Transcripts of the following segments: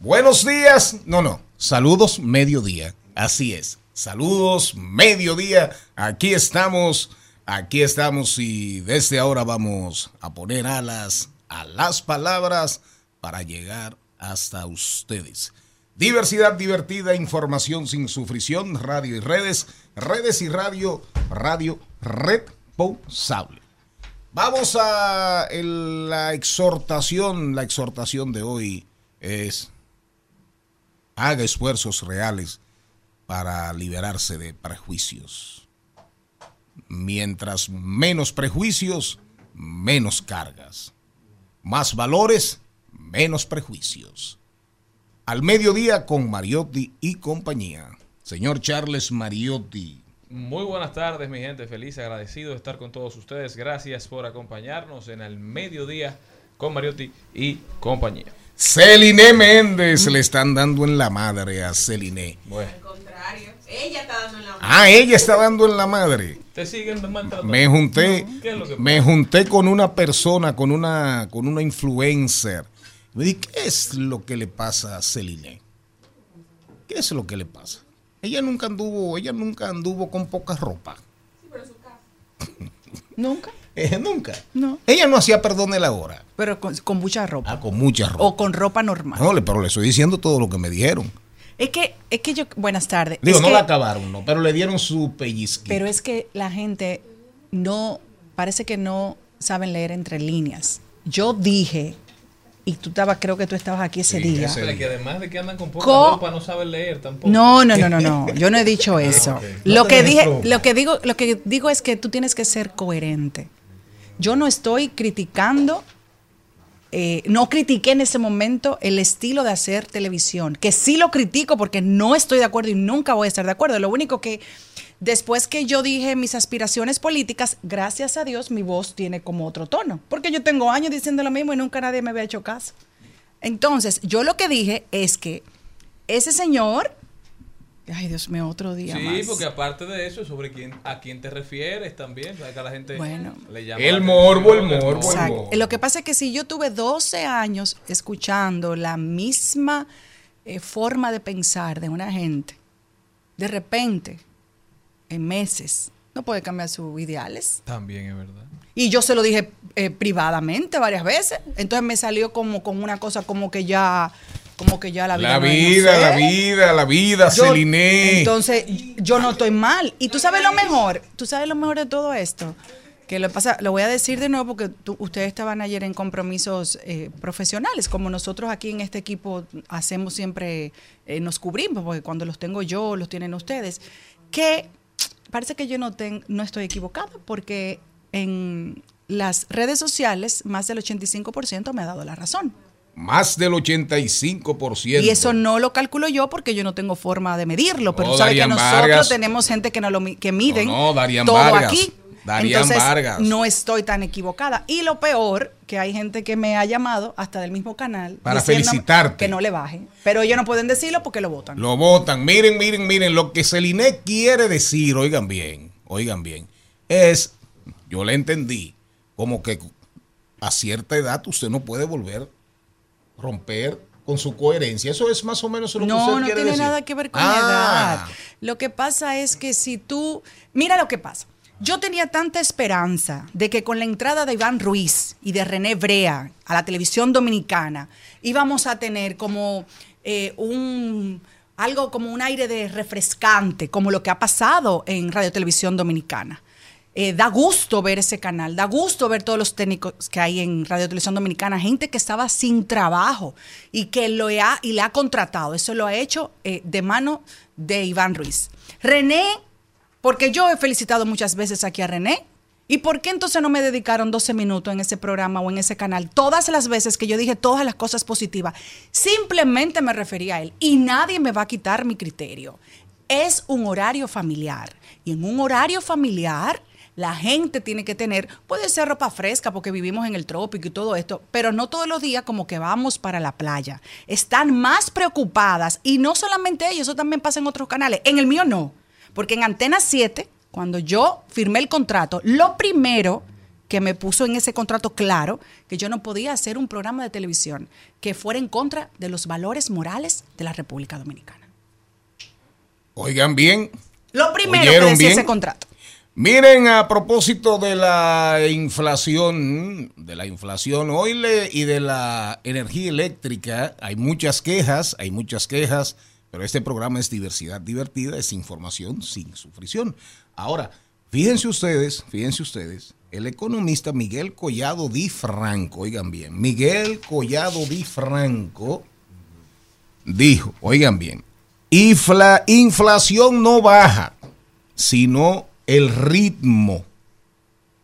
Buenos días. No, no. Saludos mediodía. Así es. Saludos mediodía. Aquí estamos. Aquí estamos y desde ahora vamos a poner alas a las palabras para llegar hasta ustedes. Diversidad divertida, información sin sufrición, radio y redes, redes y radio, radio responsable. Vamos a la exhortación, la exhortación de hoy es haga esfuerzos reales para liberarse de prejuicios. Mientras menos prejuicios, menos cargas. Más valores, menos prejuicios. Al mediodía con Mariotti y compañía. Señor Charles Mariotti. Muy buenas tardes, mi gente. Feliz, agradecido de estar con todos ustedes. Gracias por acompañarnos en el mediodía con Mariotti y compañía. Celine Méndez le están dando en la madre a Celine. Bueno, contrario. Ella está dando en la Ah, ella está dando en la madre. te siguen. Me junté, ¿Qué es lo que me junté con una persona, con una, con una influencer. Me dije, ¿qué es lo que le pasa a Celine? ¿Qué es lo que le pasa? Ella nunca anduvo, ella nunca anduvo con poca ropa. Nunca, Eh, nunca. no. Ella no hacía perdón de la hora. Pero con, con mucha ropa. Ah, con mucha ropa. O con ropa normal. No, le- pero le estoy diciendo todo lo que me dijeron. Es que, es que yo, buenas tardes. Digo, Es no que- la acabaron, no, pero le dieron su pellizquito. Pero es que la gente no, parece que no saben leer entre líneas. Yo dije, y tú estabas, creo que tú estabas aquí ese Sí, día. ese- que además de que andan con poca Co- ropa, no saben leer tampoco. No, no, no, no, no. Yo no he dicho eso. ok. Lo No que dije, ropa. lo que digo, lo que digo es que tú tienes que ser coherente. Yo no estoy criticando, eh, no critiqué en ese momento el estilo de hacer televisión, que sí lo critico porque no estoy de acuerdo y nunca voy a estar de acuerdo. Lo único que después que yo dije mis aspiraciones políticas, gracias a Dios mi voz tiene como otro tono, porque yo tengo años diciendo lo mismo y nunca nadie me había hecho caso. Entonces, yo lo que dije es que ese señor, ay Dios mío, otro día Sí, más. porque aparte de eso, sobre quién, a quién te refieres también. ¿sabes? Que a la gente Bueno. le llama El morbo, el morbo, el Exacto. morbo. Lo que pasa es que si yo tuve 12 años escuchando la misma eh, forma de pensar de una gente, de repente, en meses, no puede cambiar sus ideales. También es verdad. Y yo se lo dije eh, privadamente varias veces. Entonces me salió como con una cosa como que ya, como que ya la vida. La no es, no vida, sé. la vida, la vida, Yo- Celine. Entonces, yo no estoy mal. Y tú sabes lo mejor, tú sabes lo mejor de todo esto. Que lo pasa, lo voy a decir de nuevo porque tú- ustedes estaban ayer en compromisos eh, profesionales, como nosotros aquí en este equipo hacemos siempre, eh, nos cubrimos, porque cuando los tengo yo, los tienen ustedes, que parece que yo no, ten- no estoy equivocada, porque en las redes sociales más del 85% me ha dado la razón. Más del 85%. Y eso no lo calculo yo porque yo no tengo forma de medirlo, pero No, tú sabes que nosotros Vargas. tenemos gente que, no lo, que miden No, no, Darían todo Vargas. aquí. Darían Entonces, Vargas. no estoy tan equivocada. Y lo peor, que hay gente que me ha llamado hasta del mismo canal Para felicitarte. Que no le baje. Pero ellos no pueden decirlo porque lo votan. Lo votan. Miren, miren, miren. Lo que Celine quiere decir, oigan bien, oigan bien, es, yo le entendí, como que a cierta edad usted no puede volver romper con su coherencia. Eso es más o menos lo que No, usted no quiere tiene decir. nada que ver con Ah, la edad. Lo que pasa es que si tú, mira lo que pasa. Yo tenía tanta esperanza de que con la entrada de Iván Ruiz y de René Brea a la televisión dominicana íbamos a tener como eh, un, algo como un aire de refrescante, como lo que ha pasado en Radio Televisión Dominicana. Eh, da gusto ver ese canal, da gusto ver todos los técnicos que hay en Radio Televisión Dominicana, gente que estaba sin trabajo y que lo ha, y le ha contratado. Eso lo ha hecho eh, de mano de Iván Ruiz. René, porque yo he felicitado muchas veces aquí a René, ¿Y por qué entonces no me dedicaron 12 minutos en ese programa o en ese canal? Todas las veces que yo dije todas las cosas positivas, simplemente me refería a él y nadie me va a quitar mi criterio. Es un horario familiar y en un horario familiar la gente tiene que tener, puede ser ropa fresca porque vivimos en el trópico y todo esto, pero no todos los días como que vamos para la playa. Están más preocupadas y no solamente ellos, eso también pasa en otros canales. En el mío no, porque en Antena 7 cuando yo firmé el contrato, lo primero que me puso en ese contrato claro que yo no podía hacer un programa de televisión que fuera en contra de los valores morales de la República Dominicana. Oigan bien. Lo primero que decía bien? ese contrato. Miren, a propósito de la inflación, de la inflación hoy le, y de la energía eléctrica, hay muchas quejas, hay muchas quejas, pero este programa es diversidad divertida, es información sin sufrición. Ahora, fíjense ustedes, fíjense ustedes, el economista Miguel Collado Di Franco, oigan bien, Miguel Collado Di Franco dijo, oigan bien, infla, inflación no baja, sino el ritmo,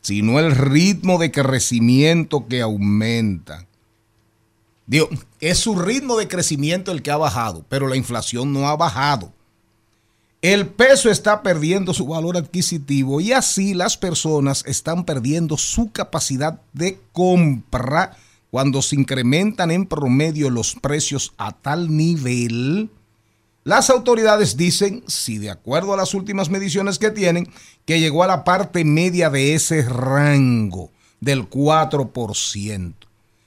sino el ritmo de crecimiento que aumenta. Digo, es su ritmo de crecimiento el que ha bajado, pero la inflación no ha bajado. El peso está perdiendo su valor adquisitivo y así las personas están perdiendo su capacidad de compra cuando se incrementan en promedio los precios a tal nivel. Las autoridades dicen, si de acuerdo a las últimas mediciones que tienen, que llegó a la parte media de ese rango del 4%.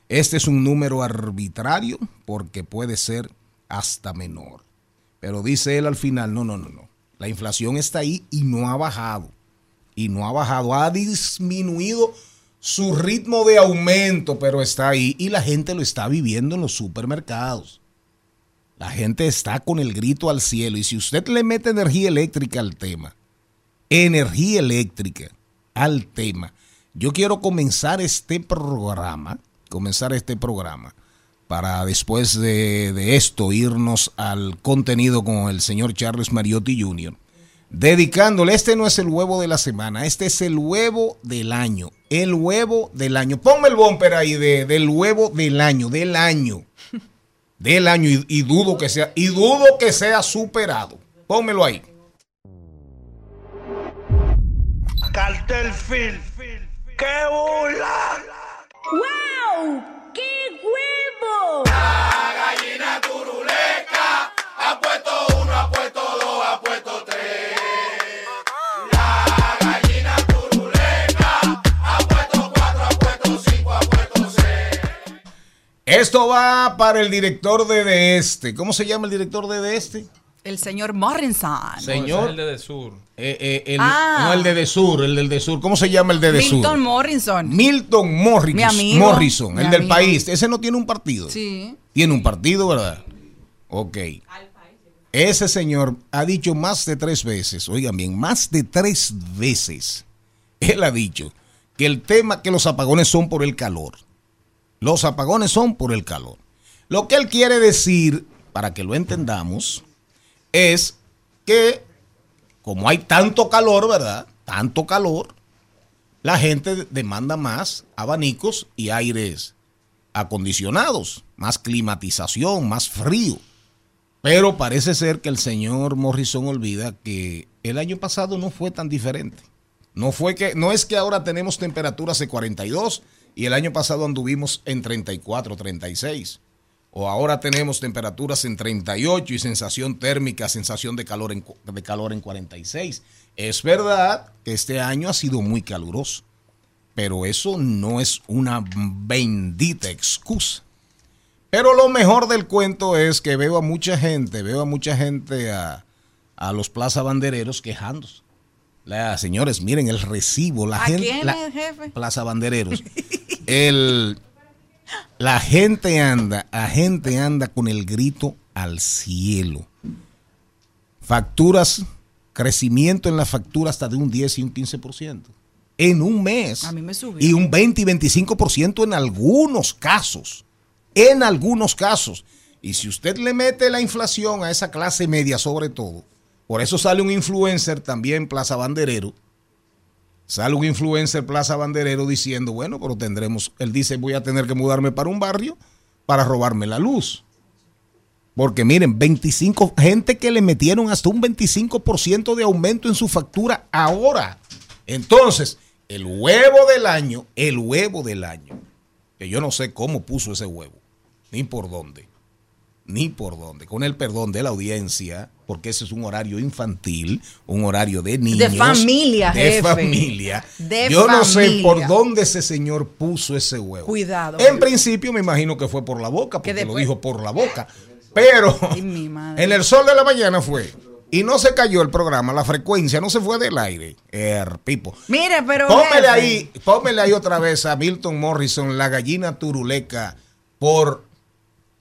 Este es un número arbitrario porque puede ser hasta menor. Pero dice él al final, no, no, no, no. La inflación está ahí y no ha bajado. Y no ha bajado, ha disminuido su ritmo de aumento, pero está ahí y la gente lo está viviendo en los supermercados. La gente está con el grito al cielo y si usted le mete energía eléctrica al tema, energía eléctrica al tema, yo quiero comenzar este programa, comenzar este programa para después de, esto irnos al contenido con el señor Charles Mariotti Jr. Dedicándole, este no es el huevo de la semana, este es el huevo del año, el huevo del año. Ponme el bumper ahí de, del huevo del año, del año, del año y, y dudo que sea, y dudo que sea superado. Pónmelo ahí. Cartel Film. ¡Qué burla! ¡Wow! ¡Qué huevo! La gallina turuleca ha puesto Esto va para el director de De Este. ¿Cómo se llama el director de De Este? El señor Morrison. Señor. el de, de Sur. Eh, eh, el, Ah. No, el de De Sur, el del De Sur. ¿Cómo se llama el de De Sur? Milton Morrison. Milton Morris, Mi amigo, Morrison, mi el del amigo. país. Ese no tiene un partido. Sí. Tiene un partido, ¿verdad? Ok. Ese señor ha dicho más de tres veces, oigan bien, más de tres veces, él ha dicho que el tema, que los apagones son por el calor. Los apagones son por el calor. Lo que él quiere decir, para que lo entendamos, es que como hay tanto calor, ¿verdad? Tanto calor, la gente demanda más abanicos y aires acondicionados, más climatización, más frío. Pero parece ser que el señor Morrison olvida que el año pasado no fue tan diferente. No fue que no es que ahora tenemos temperaturas de 42 y el año pasado anduvimos en 34, 36. O ahora tenemos temperaturas en 38 y sensación térmica, sensación de calor en, de calor en 46. Es verdad que este año ha sido muy caluroso, pero eso no es una bendita excusa. Pero lo mejor del cuento es que veo a mucha gente, veo a mucha gente a, a los plaza bandereros quejándose. La, señores, miren el recibo, la ¿A gente, quién, la- jefe? plaza bandereros. el, la gente anda, la gente anda con el grito al cielo. facturas, crecimiento en la factura hasta de un 10 y un 15%. En un mes. A mí me subió. Y un 20 y 25% en algunos casos. En algunos casos. Y si usted le mete la inflación a esa clase media sobre todo, por eso sale un influencer también Plaza Banderero, sale un influencer Plaza Banderero diciendo, bueno, pero tendremos, él dice, voy a tener que mudarme para un barrio para robarme la luz. Porque miren, 25, gente que le metieron hasta un 25% de aumento en su factura ahora. Entonces, el huevo del año, el huevo del año, que yo no sé cómo puso ese huevo, ni por dónde, ni por dónde, con el perdón de la audiencia, porque ese es un horario infantil, un horario de niños. familia, De jefe. familia. De yo no sé por dónde ese señor puso ese huevo. Cuidado. En principio me imagino que fue por la boca, porque Que lo dijo por la boca. Pero en el sol de la mañana fue. Y no se cayó el programa, la frecuencia no se fue del aire. Er, pipo. Mire, pero. Jefe, ahí, póngale ahí otra vez a Milton Morrison, la gallina turuleca, por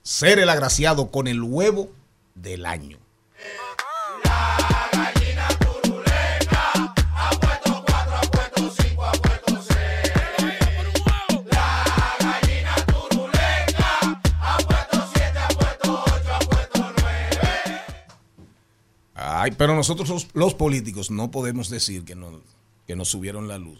ser el agraciado con el huevo del año. Ay, pero nosotros los, políticos no podemos decir que nos subieron la luz,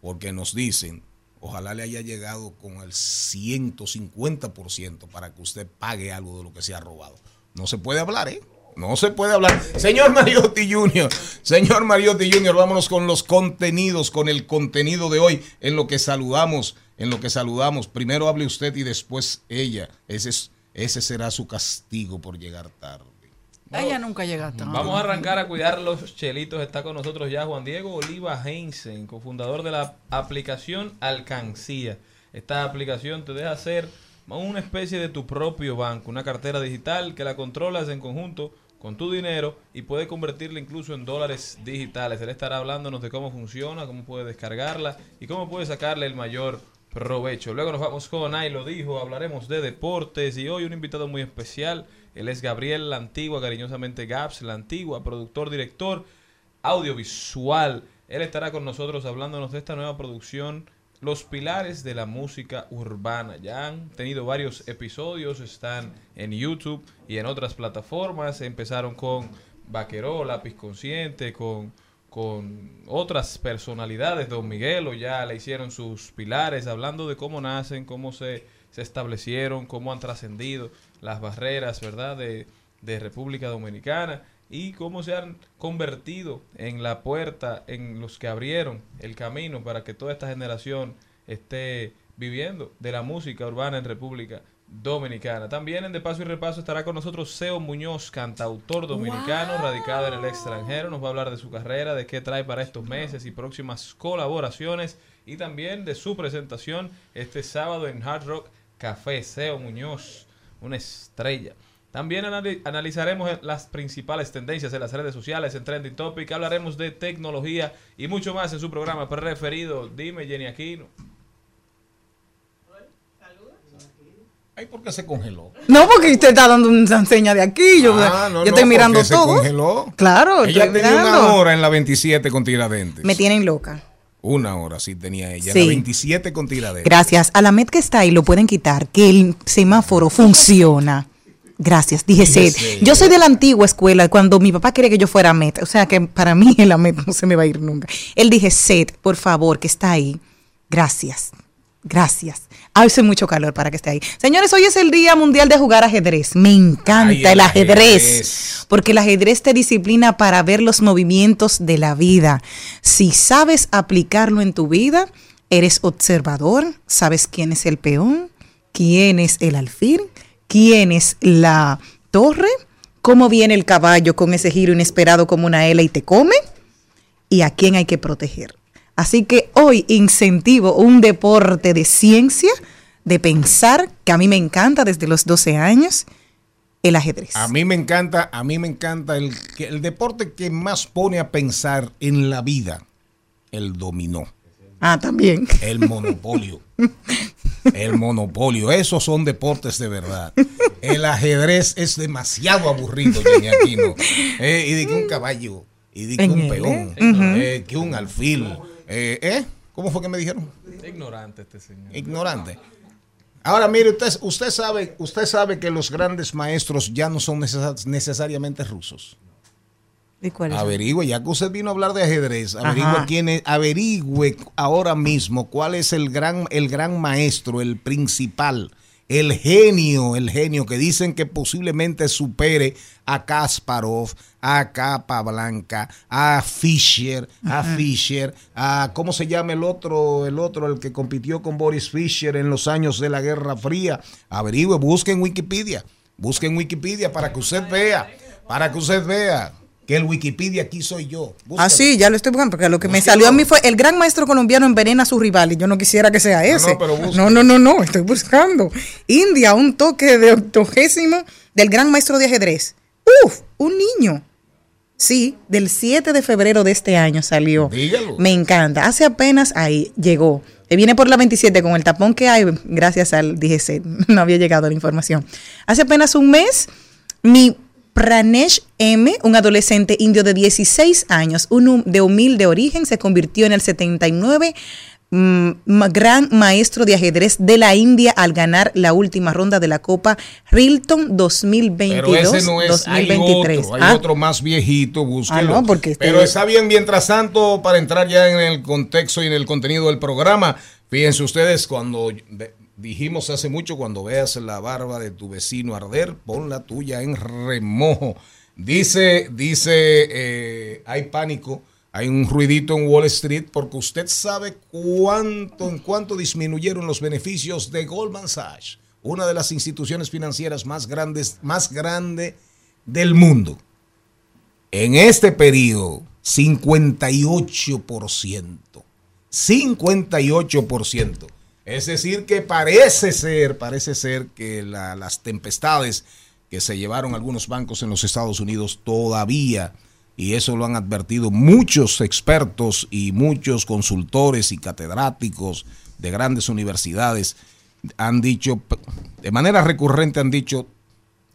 porque nos dicen, ojalá le haya llegado con el 150% para que usted pague algo de lo que se ha robado. No se puede hablar, ¿eh? No se puede hablar. Señor Mariotti Jr., señor Mariotti Jr., vámonos con los contenidos, con el contenido de hoy, en lo que saludamos, en lo que saludamos. Primero hable usted y después ella. Ese, es, ese será su castigo por llegar tarde. Ella nunca llega tarde. Vamos a arrancar a cuidar los chelitos. Está con nosotros ya Juan Diego Oliva Heinzen, cofundador de la aplicación Alcancía. Esta aplicación te deja hacer una especie de tu propio banco, una cartera digital que la controlas en conjunto con tu dinero y puedes convertirla incluso en dólares digitales. Él estará hablándonos de cómo funciona, cómo puedes descargarla y cómo puedes sacarle el mayor provecho. Luego nos vamos con Ay lo dijo, hablaremos de deportes y hoy un invitado muy especial. Él es Gabriel La Antigua, cariñosamente Gaps, La Antigua, productor, director audiovisual. Él estará con nosotros hablándonos de esta nueva producción, Los Pilares de la Música Urbana. Ya han tenido varios episodios, están en YouTube y en otras plataformas. Empezaron con Vaqueró, Lápiz Consciente, con, con otras personalidades. Don Miguelo ya le hicieron sus pilares, hablando de cómo nacen, cómo se, se establecieron, cómo han trascendido las barreras, ¿verdad?, de, de República Dominicana y cómo se han convertido en la puerta, en los que abrieron el camino para que toda esta generación esté viviendo de la música urbana en República Dominicana. También en De Paso y Repaso estará con nosotros Seo Muñoz, cantautor dominicano, radicado en el extranjero. Nos va a hablar de su carrera, de qué trae para estos meses y próximas colaboraciones y también de su presentación este sábado en Hard Rock Café. Seo Muñoz, una estrella. También anali- analizaremos las principales tendencias en las redes sociales, en Trending Topic, hablaremos de tecnología y mucho más en su programa preferido. Dime, Jenny Aquino. Ay, ¿por qué se congeló? No, porque usted está dando una seña de aquí. Yo, Ah, no, yo no, estoy mirando porque se todo. congeló. Claro, Ella estoy tenía una mirando. hora en la 27 con Tiradentes. Me tienen loca. Una hora sí tenía ella. Sí. La 27 con Tiradentes. Gracias. A la MED que está ahí lo pueden quitar, que el semáforo funciona. Gracias, dije SED. Yo soy de la antigua escuela, cuando mi papá quería que yo fuera MED, o sea que para mí la MED no se me va a ir nunca. Él dije SED, por favor, que está ahí. Gracias, gracias. Hace mucho calor para que esté ahí. Señores, hoy es el Día Mundial de Jugar Ajedrez. Me encanta Ay, el el ajedrez, ajedrez. porque el ajedrez te disciplina para ver los movimientos de la vida. Si sabes aplicarlo en tu vida, eres observador, sabes quién es el peón, quién es el alfil, quién es la torre, cómo viene el caballo con ese giro inesperado como una L y te come, y a quién hay que proteger. Así que hoy incentivo un deporte de ciencia, de pensar, que a mí me encanta desde los 12 años, el ajedrez. A mí me encanta, a mí me encanta el, el deporte que más pone a pensar en la vida, el dominó, Ah, también. el monopolio. El monopolio, esos son deportes de verdad. El ajedrez es demasiado aburrido, Jenny Aquino. Eh, y de que un caballo, y de que un peón, ¿eh? eh, que un alfil. Eh, ¿eh? ¿Cómo fue que me dijeron? Ignorante este señor. Ignorante. Ahora mire, usted, usted sabe, usted sabe que los grandes maestros ya no son necesar- necesariamente rusos. ¿Y cuál es? Averigüe, ya que usted vino a hablar de ajedrez, averigüe quién es, averigüe ahora mismo cuál es el gran, el gran maestro, el principal, el genio, el genio que dicen que posiblemente supere a Kasparov, a Capablanca, a Fischer, a Fischer, a cómo se llama el otro, el otro, el que compitió con Boris Fischer en los años de la Guerra Fría. Averigüe, busque en Wikipedia, busque en Wikipedia para que usted vea, para que usted vea que el Wikipedia aquí soy yo. Búsquelo. Ah, sí, ya lo estoy buscando, porque lo que me salió a mí fue el gran maestro colombiano envenena a su rival y yo no quisiera que sea ese. no, pero busca. no, no, no, no, estoy buscando. India, un toque de octogésimo del gran maestro de ajedrez. Uf, un niño. Sí, del 7 de febrero de este año salió. Dígalo. Me encanta. Hace apenas ahí llegó. Eh, Viene por la 27 con el tapón que hay, gracias al DGC. No había llegado la información. Hace apenas un mes, mi Pranesh M, un adolescente indio de 16 años, un de humilde origen, se convirtió en el 79 mm, gran maestro de ajedrez de la India al ganar la última ronda de la Copa Rilton 2022 Pero ese no es, hay 2023. otro, hay Ah, otro más viejito, búsquelo. Ah, no, porque este- Pero está bien, mientras tanto, para entrar ya en el contexto y en el contenido del programa, fíjense ustedes, cuando dijimos hace mucho, cuando veas la barba de tu vecino arder, pon la tuya en remojo. Dice, dice, eh, hay pánico, hay un ruidito en Wall Street, porque usted sabe cuánto, en cuánto disminuyeron los beneficios de Goldman Sachs, una de las instituciones financieras más grandes, más grande del mundo. En este periodo, 58%. 58%. Es decir, que parece ser, parece ser que la- las tempestades que se llevaron algunos bancos en los Estados Unidos todavía, y eso lo han advertido muchos expertos y muchos consultores y catedráticos de grandes universidades, han dicho, de manera recurrente han dicho,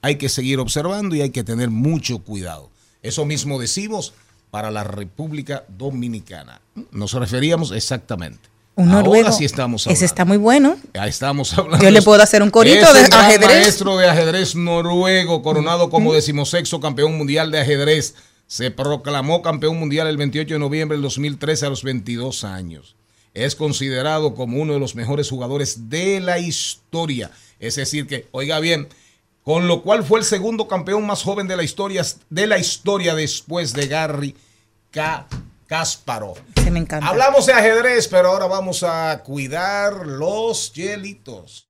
hay que seguir observando y hay que tener mucho cuidado. Eso mismo decimos para la República Dominicana. Nos referíamos exactamente. Un Ahora noruego. sí estamos hablando. Ese está muy bueno. Ahí estamos hablando. Yo le puedo hacer un corito Es de un gran ajedrez. maestro de ajedrez noruego, coronado como decimosexto campeón mundial de ajedrez. Se proclamó campeón mundial el 28 de noviembre del 2013 a los 22 años. Es considerado como uno de los mejores jugadores de la historia. Es decir que, oiga bien, con lo cual fue el segundo campeón más joven de la historia, de la historia después de Gary Ka- Kasparov. Se me encanta. Hablamos de ajedrez, pero ahora vamos a cuidar los hielitos.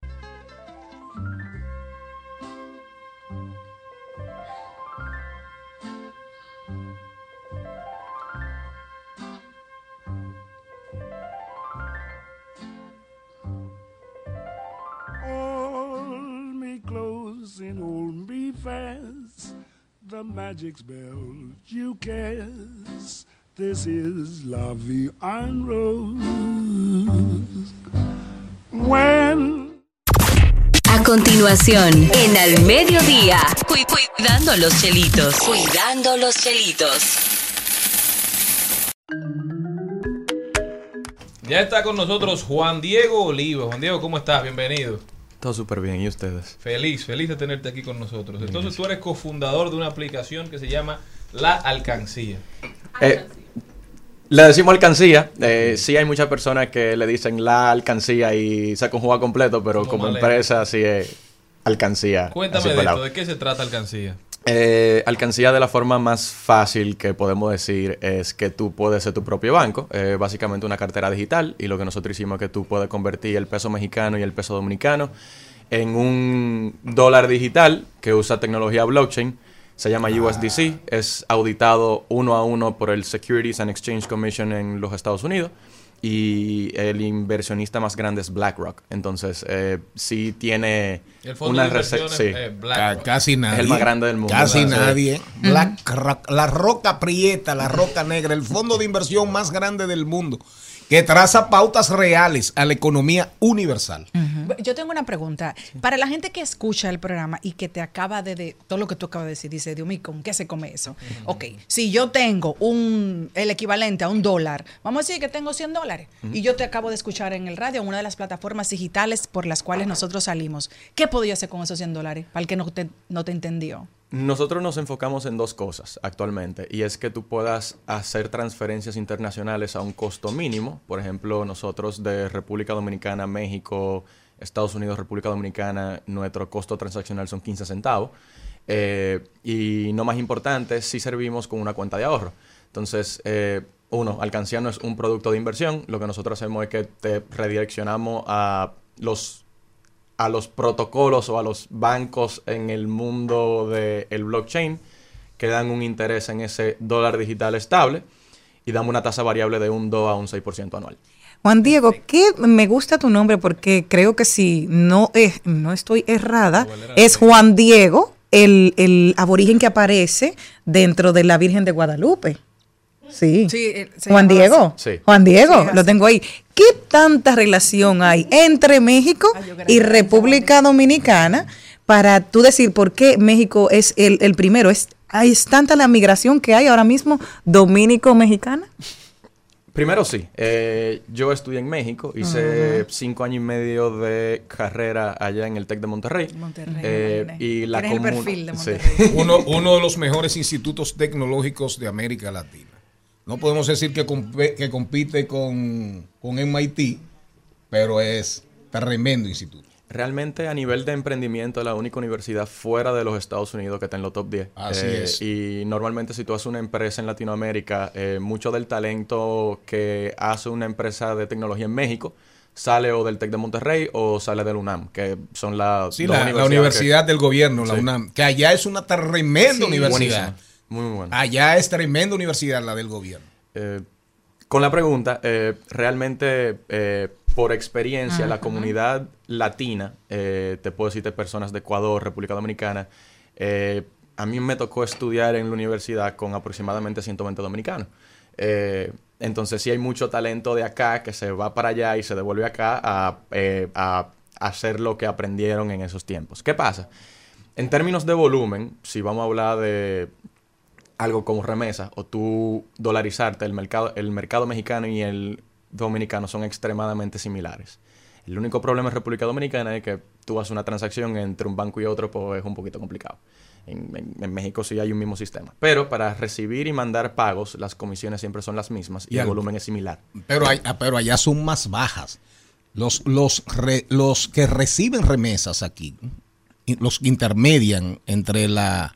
Hold me close and hold me fast. The magic spell you cast. This is La Vie en Rose. When A continuación, en Al Mediodía, cu- cuidando los chelitos. Cuidando los chelitos. Ya está con nosotros Juan Diego Oliva. Juan Diego, ¿cómo estás? Bienvenido. Todo súper bien, ¿y ustedes? Feliz, feliz de tenerte aquí con nosotros. Entonces tú eres cofundador de una aplicación que se llama La Alcancía. Eh, le decimos alcancía. eh, sí hay muchas personas que le dicen la alcancía y se conjuga completo, pero Como como empresa sí es alcancía. Cuéntame de esto, ¿de qué se trata Alcancía? Eh, alcancía de la forma más fácil que podemos decir es que tú puedes ser tu propio banco, eh, básicamente una cartera digital y lo que nosotros hicimos es que tú puedes convertir el peso mexicano y el peso dominicano en un dólar digital que usa tecnología blockchain, se llama USDC, es auditado uno a uno por el Securities and Exchange Commission en los Estados Unidos y el inversionista más grande es BlackRock, entonces eh, sí tiene El fondo de rece- inversiones sí. eh, BlackRock. Ca- Casi nadie. el más grande del mundo. Casi nadie. Black Rock, la roca prieta, la roca negra, el fondo de inversión más grande del mundo. Que traza pautas reales a la economía universal. Yo tengo una pregunta. Para la gente que escucha el programa y que te acaba de, de- todo lo que tú acabas de decir, dice, Dios mío, ¿con qué se come eso? Ok, si yo tengo un el equivalente a un dólar, vamos a decir que tengo 100 dólares y yo te acabo de escuchar en el radio, en una de las plataformas digitales por las cuales nosotros salimos. ¿Qué podía hacer con esos 100 dólares? Para el que no te, no te entendió. Nosotros nos enfocamos en dos cosas actualmente y es que tú puedas hacer transferencias internacionales a un costo mínimo. Por ejemplo, nosotros de República Dominicana, México, Estados Unidos, República Dominicana, nuestro costo transaccional son 15 centavos. Eh, y no más importante, sí servimos con una cuenta de ahorro. Entonces, eh, uno, Alcancía no es un producto de inversión. Lo que nosotros hacemos es que te redireccionamos a los a los protocolos o a los bancos en el mundo del blockchain que dan un interés en ese dólar digital estable y damos una tasa variable de un 2 a un 6% anual. Juan Diego, que me gusta tu nombre porque creo que si no, es, no estoy errada, es Juan Diego, el, el aborigen que aparece dentro de la Virgen de Guadalupe. Sí. Sí, eh, Juan Diego. Sí. Juan Diego, Sí, lo tengo ahí. ¿Qué tanta relación hay entre México yo y República Dominicana para tú decir por qué México es el, el primero? ¿Es, hay, ¿Es tanta la migración que hay ahora mismo dominico-mexicana? Primero sí, eh, yo estudié en México, hice cinco años y medio de carrera allá en el TEC de Monterrey. Monterrey, Eh, y la el comun- perfil de sí. Monterrey. Uno, uno de los mejores institutos tecnológicos de América Latina. No podemos decir que, compite con, con MIT, pero es tremendo instituto. Realmente a nivel de emprendimiento es la única universidad fuera de los Estados Unidos que está en los top 10. Así Eh, es. Y normalmente si tú haces una empresa en Latinoamérica, eh, mucho del talento que hace una empresa de tecnología en México sale o del TEC de Monterrey o sale del UNAM, que son las Sí, dos la, universidad del gobierno, la Sí. UNAM, que allá es una tremenda universidad. Muy, muy buena. Allá es tremenda universidad la del gobierno. Eh, con la pregunta, eh, realmente eh, por experiencia, la comunidad latina, eh, te puedo decirte personas de Ecuador, República Dominicana, eh, a mí me tocó estudiar en la universidad con aproximadamente 120 dominicanos. Eh, entonces sí hay mucho talento de acá que se va para allá y se devuelve acá a, eh, a hacer lo que aprendieron en esos tiempos. ¿Qué pasa? En términos de volumen, si vamos a hablar de algo como remesa o tú dolarizarte, el mercado, el mercado mexicano y el dominicano son extremadamente similares. El único problema en República Dominicana es que tú haces una transacción entre un banco y otro, pues es un poquito complicado. En, en- en México sí hay un mismo sistema. Pero para recibir y mandar pagos, las comisiones siempre son las mismas y Y el volumen es similar. Pero, hay- ah, pero allá son más bajas. Los, los, re- los que reciben remesas aquí, los que intermedian entre la,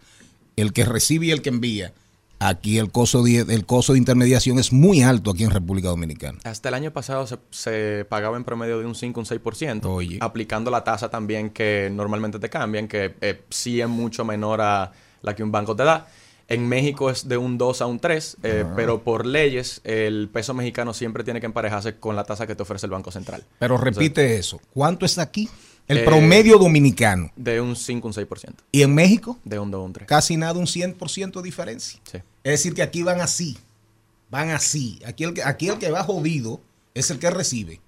el que recibe y el que envía, aquí el costo de, el costo de intermediación es muy alto aquí en República Dominicana. Hasta el año pasado se, se pagaba en promedio de un 5 un 6%, Oye. aplicando la tasa también que normalmente te cambian, que eh, sí es mucho menor a la que un banco te da. En México es de un 2 a un 3, eh, pero por leyes el peso mexicano siempre tiene que emparejarse con la tasa que te ofrece el Banco Central. Pero repite eso. ¿Cuánto está aquí? El Eh, promedio dominicano. De un 5 un 6%. ¿Y en México? De un 2 a un 3. Casi nada, un 100% de diferencia. Sí. Es decir, que aquí van así. Van así. Aquí el, que- aquí el que va jodido es el que recibe.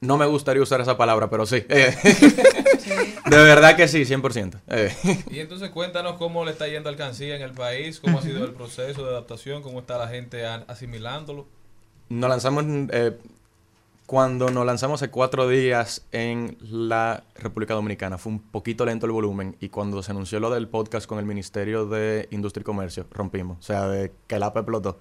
No me gustaría usar esa palabra, pero sí. Eh, de verdad que sí, 100%. Eh. Y entonces cuéntanos cómo le está yendo alcancía en el país, cómo ha sido el proceso de adaptación, cómo está la gente asimilándolo. Nos lanzamos, eh, cuando nos lanzamos hace cuatro días en la República Dominicana, fue un poquito lento el volumen y cuando se anunció lo del podcast con el Ministerio de Industria y Comercio, rompimos. O sea, de que el app explotó.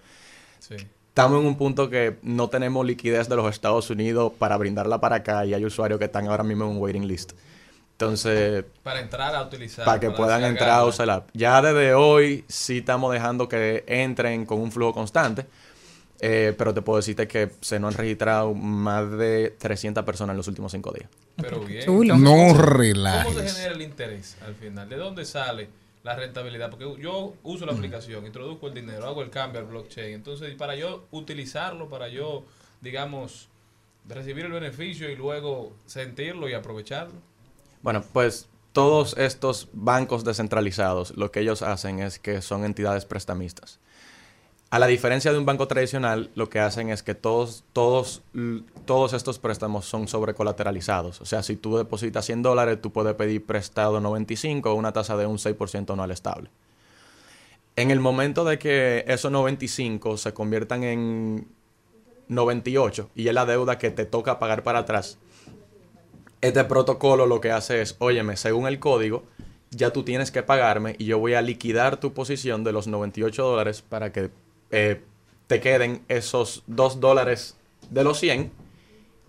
Sí. Estamos en un punto que no tenemos liquidez de los Estados Unidos para brindarla para acá y hay usuarios que están ahora mismo en un waiting list. Entonces, Para entrar a utilizar. para que puedan entrar a usar la app. Ya desde hoy sí estamos dejando que entren con un flujo constante, eh, pero te puedo decirte que se nos han registrado más de 300 personas en los últimos cinco días. Pero bien. Chulo. No ¿Cómo se relajes. genera el interés al final? ¿De dónde sale la rentabilidad? Porque yo uso la aplicación, introduzco el dinero, hago el cambio al blockchain. Entonces, para yo utilizarlo, para yo, digamos, recibir el beneficio y luego sentirlo y aprovecharlo. Bueno, pues todos estos bancos descentralizados, lo que ellos hacen es que son entidades prestamistas. A la diferencia de un banco tradicional, lo que hacen es que todos, todos, todos estos préstamos son sobrecolateralizados. O sea, si tú depositas 100 dólares, tú puedes pedir prestado 95 o una tasa de un 6% anual estable. En el momento de que esos 95 se conviertan en 98 y es la deuda que te toca pagar para atrás, este protocolo lo que hace es, óyeme, según el código, ya tú tienes que pagarme y yo voy a liquidar tu posición de los 98 dólares para que eh, te queden esos 2 dólares de los 100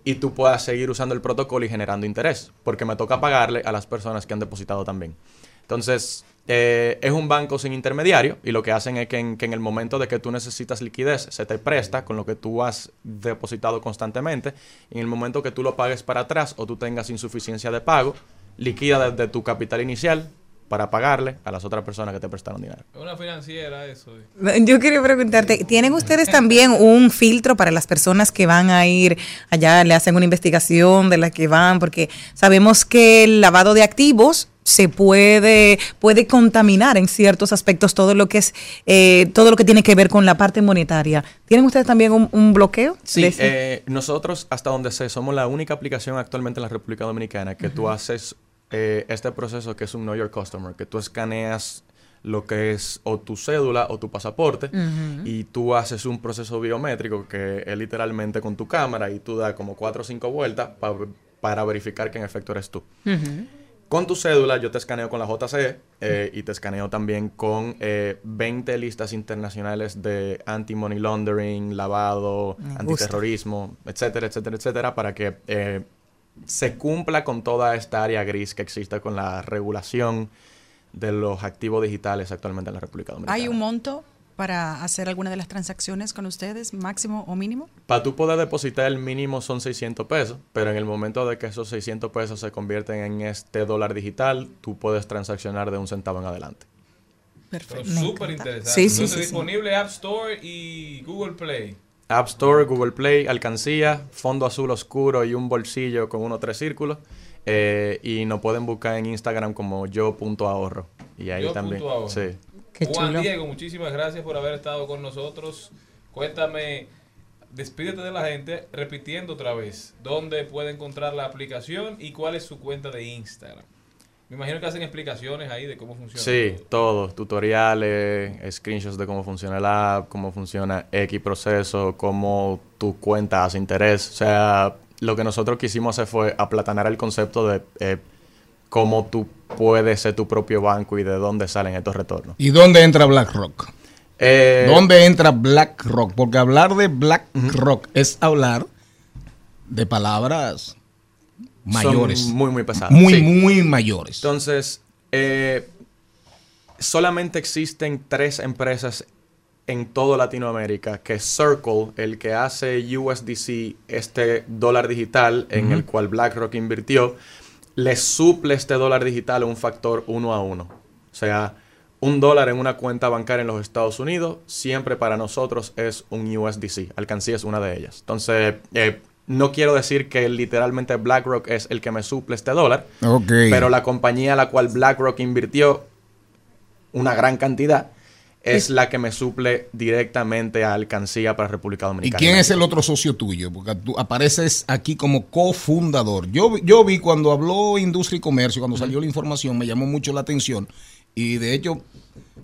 y tú puedas seguir usando el protocolo y generando interés, porque me toca pagarle a las personas que han depositado también. Entonces, eh, es un banco sin intermediario y lo que hacen es que en, que en el momento de que tú necesitas liquidez, se te presta con lo que tú has depositado constantemente. Y en el momento que tú lo pagues para atrás o tú tengas insuficiencia de pago, liquida desde tu capital inicial para pagarle a las otras personas que te prestaron dinero. Es una financiera eso. Yo quería preguntarte, ¿tienen ustedes también un filtro para las personas que van a ir allá, le hacen una investigación de la que van? Porque sabemos que el lavado de activos se puede, puede contaminar en ciertos aspectos todo lo que es, eh, todo lo que tiene que ver con la parte monetaria. ¿Tienen ustedes también un, un bloqueo? Sí, eh, nosotros, hasta donde sé, somos la única aplicación actualmente en la República Dominicana que tú haces eh, este proceso que es un Know Your Customer, que tú escaneas lo que es o tu cédula o tu pasaporte y tú haces un proceso biométrico que es literalmente con tu cámara y tú das como cuatro o cinco vueltas pa- para verificar que en efecto eres tú. Con tu cédula yo te escaneo con la JCE eh, y te escaneo también con eh, 20 listas internacionales de anti-money laundering, lavado, Me gusta. antiterrorismo, etcétera, etcétera, etcétera, para que eh, se cumpla con toda esta área gris que existe con la regulación de los activos digitales actualmente en la República Dominicana. ¿Hay un monto para hacer alguna de las transacciones con ustedes, máximo o mínimo? Para tú poder depositar el mínimo son 600 pesos, pero en el momento de que esos 600 pesos se convierten en este dólar digital, tú puedes transaccionar de un centavo en adelante. Me súper interesante. Sí, sí, Entonces, sí, sí. disponible App Store y Google Play. App Store, Google Play, alcancía, fondo azul oscuro y un bolsillo con unos tres círculos. Eh, y nos pueden buscar en Instagram como yo.ahorro. Y ahí Yo también. punto ahorro. Sí. Juan Diego, muchísimas gracias por haber estado con nosotros. Cuéntame, despídete de la gente repitiendo otra vez dónde puede encontrar la aplicación y cuál es su cuenta de Instagram. Me imagino que hacen explicaciones ahí de cómo funciona. Sí, todo. Tutoriales, screenshots de cómo funciona la app, cómo funciona X proceso, cómo tu cuenta hace interés. O sea, lo que nosotros quisimos hacer fue aplatanar el concepto de eh, cómo tú puedes ser tu propio banco y de dónde salen estos retornos. ¿Y dónde entra BlackRock? Eh, ¿Dónde entra BlackRock? Porque hablar de BlackRock es hablar de palabras mayores. Son muy, muy pesadas. Muy, Sí. muy mayores. Entonces, eh, solamente existen tres empresas en toda Latinoamérica, que es Circle, el que hace USDC, este dólar digital en el cual BlackRock invirtió, le suple este dólar digital un factor uno a uno. O sea, un dólar en una cuenta bancaria en los Estados Unidos siempre para nosotros es un USDC. Alcancía es una de ellas. Entonces, eh, no quiero decir que literalmente BlackRock es el que me suple este dólar, pero la compañía a la cual BlackRock invirtió una gran cantidad es la que me suple directamente a alcancía para República ¿Y Dominicana. quién es el otro socio tuyo? Porque tú apareces aquí como cofundador. Yo, yo vi cuando habló Industria y Comercio, cuando salió la información, me llamó mucho la atención. Y de hecho,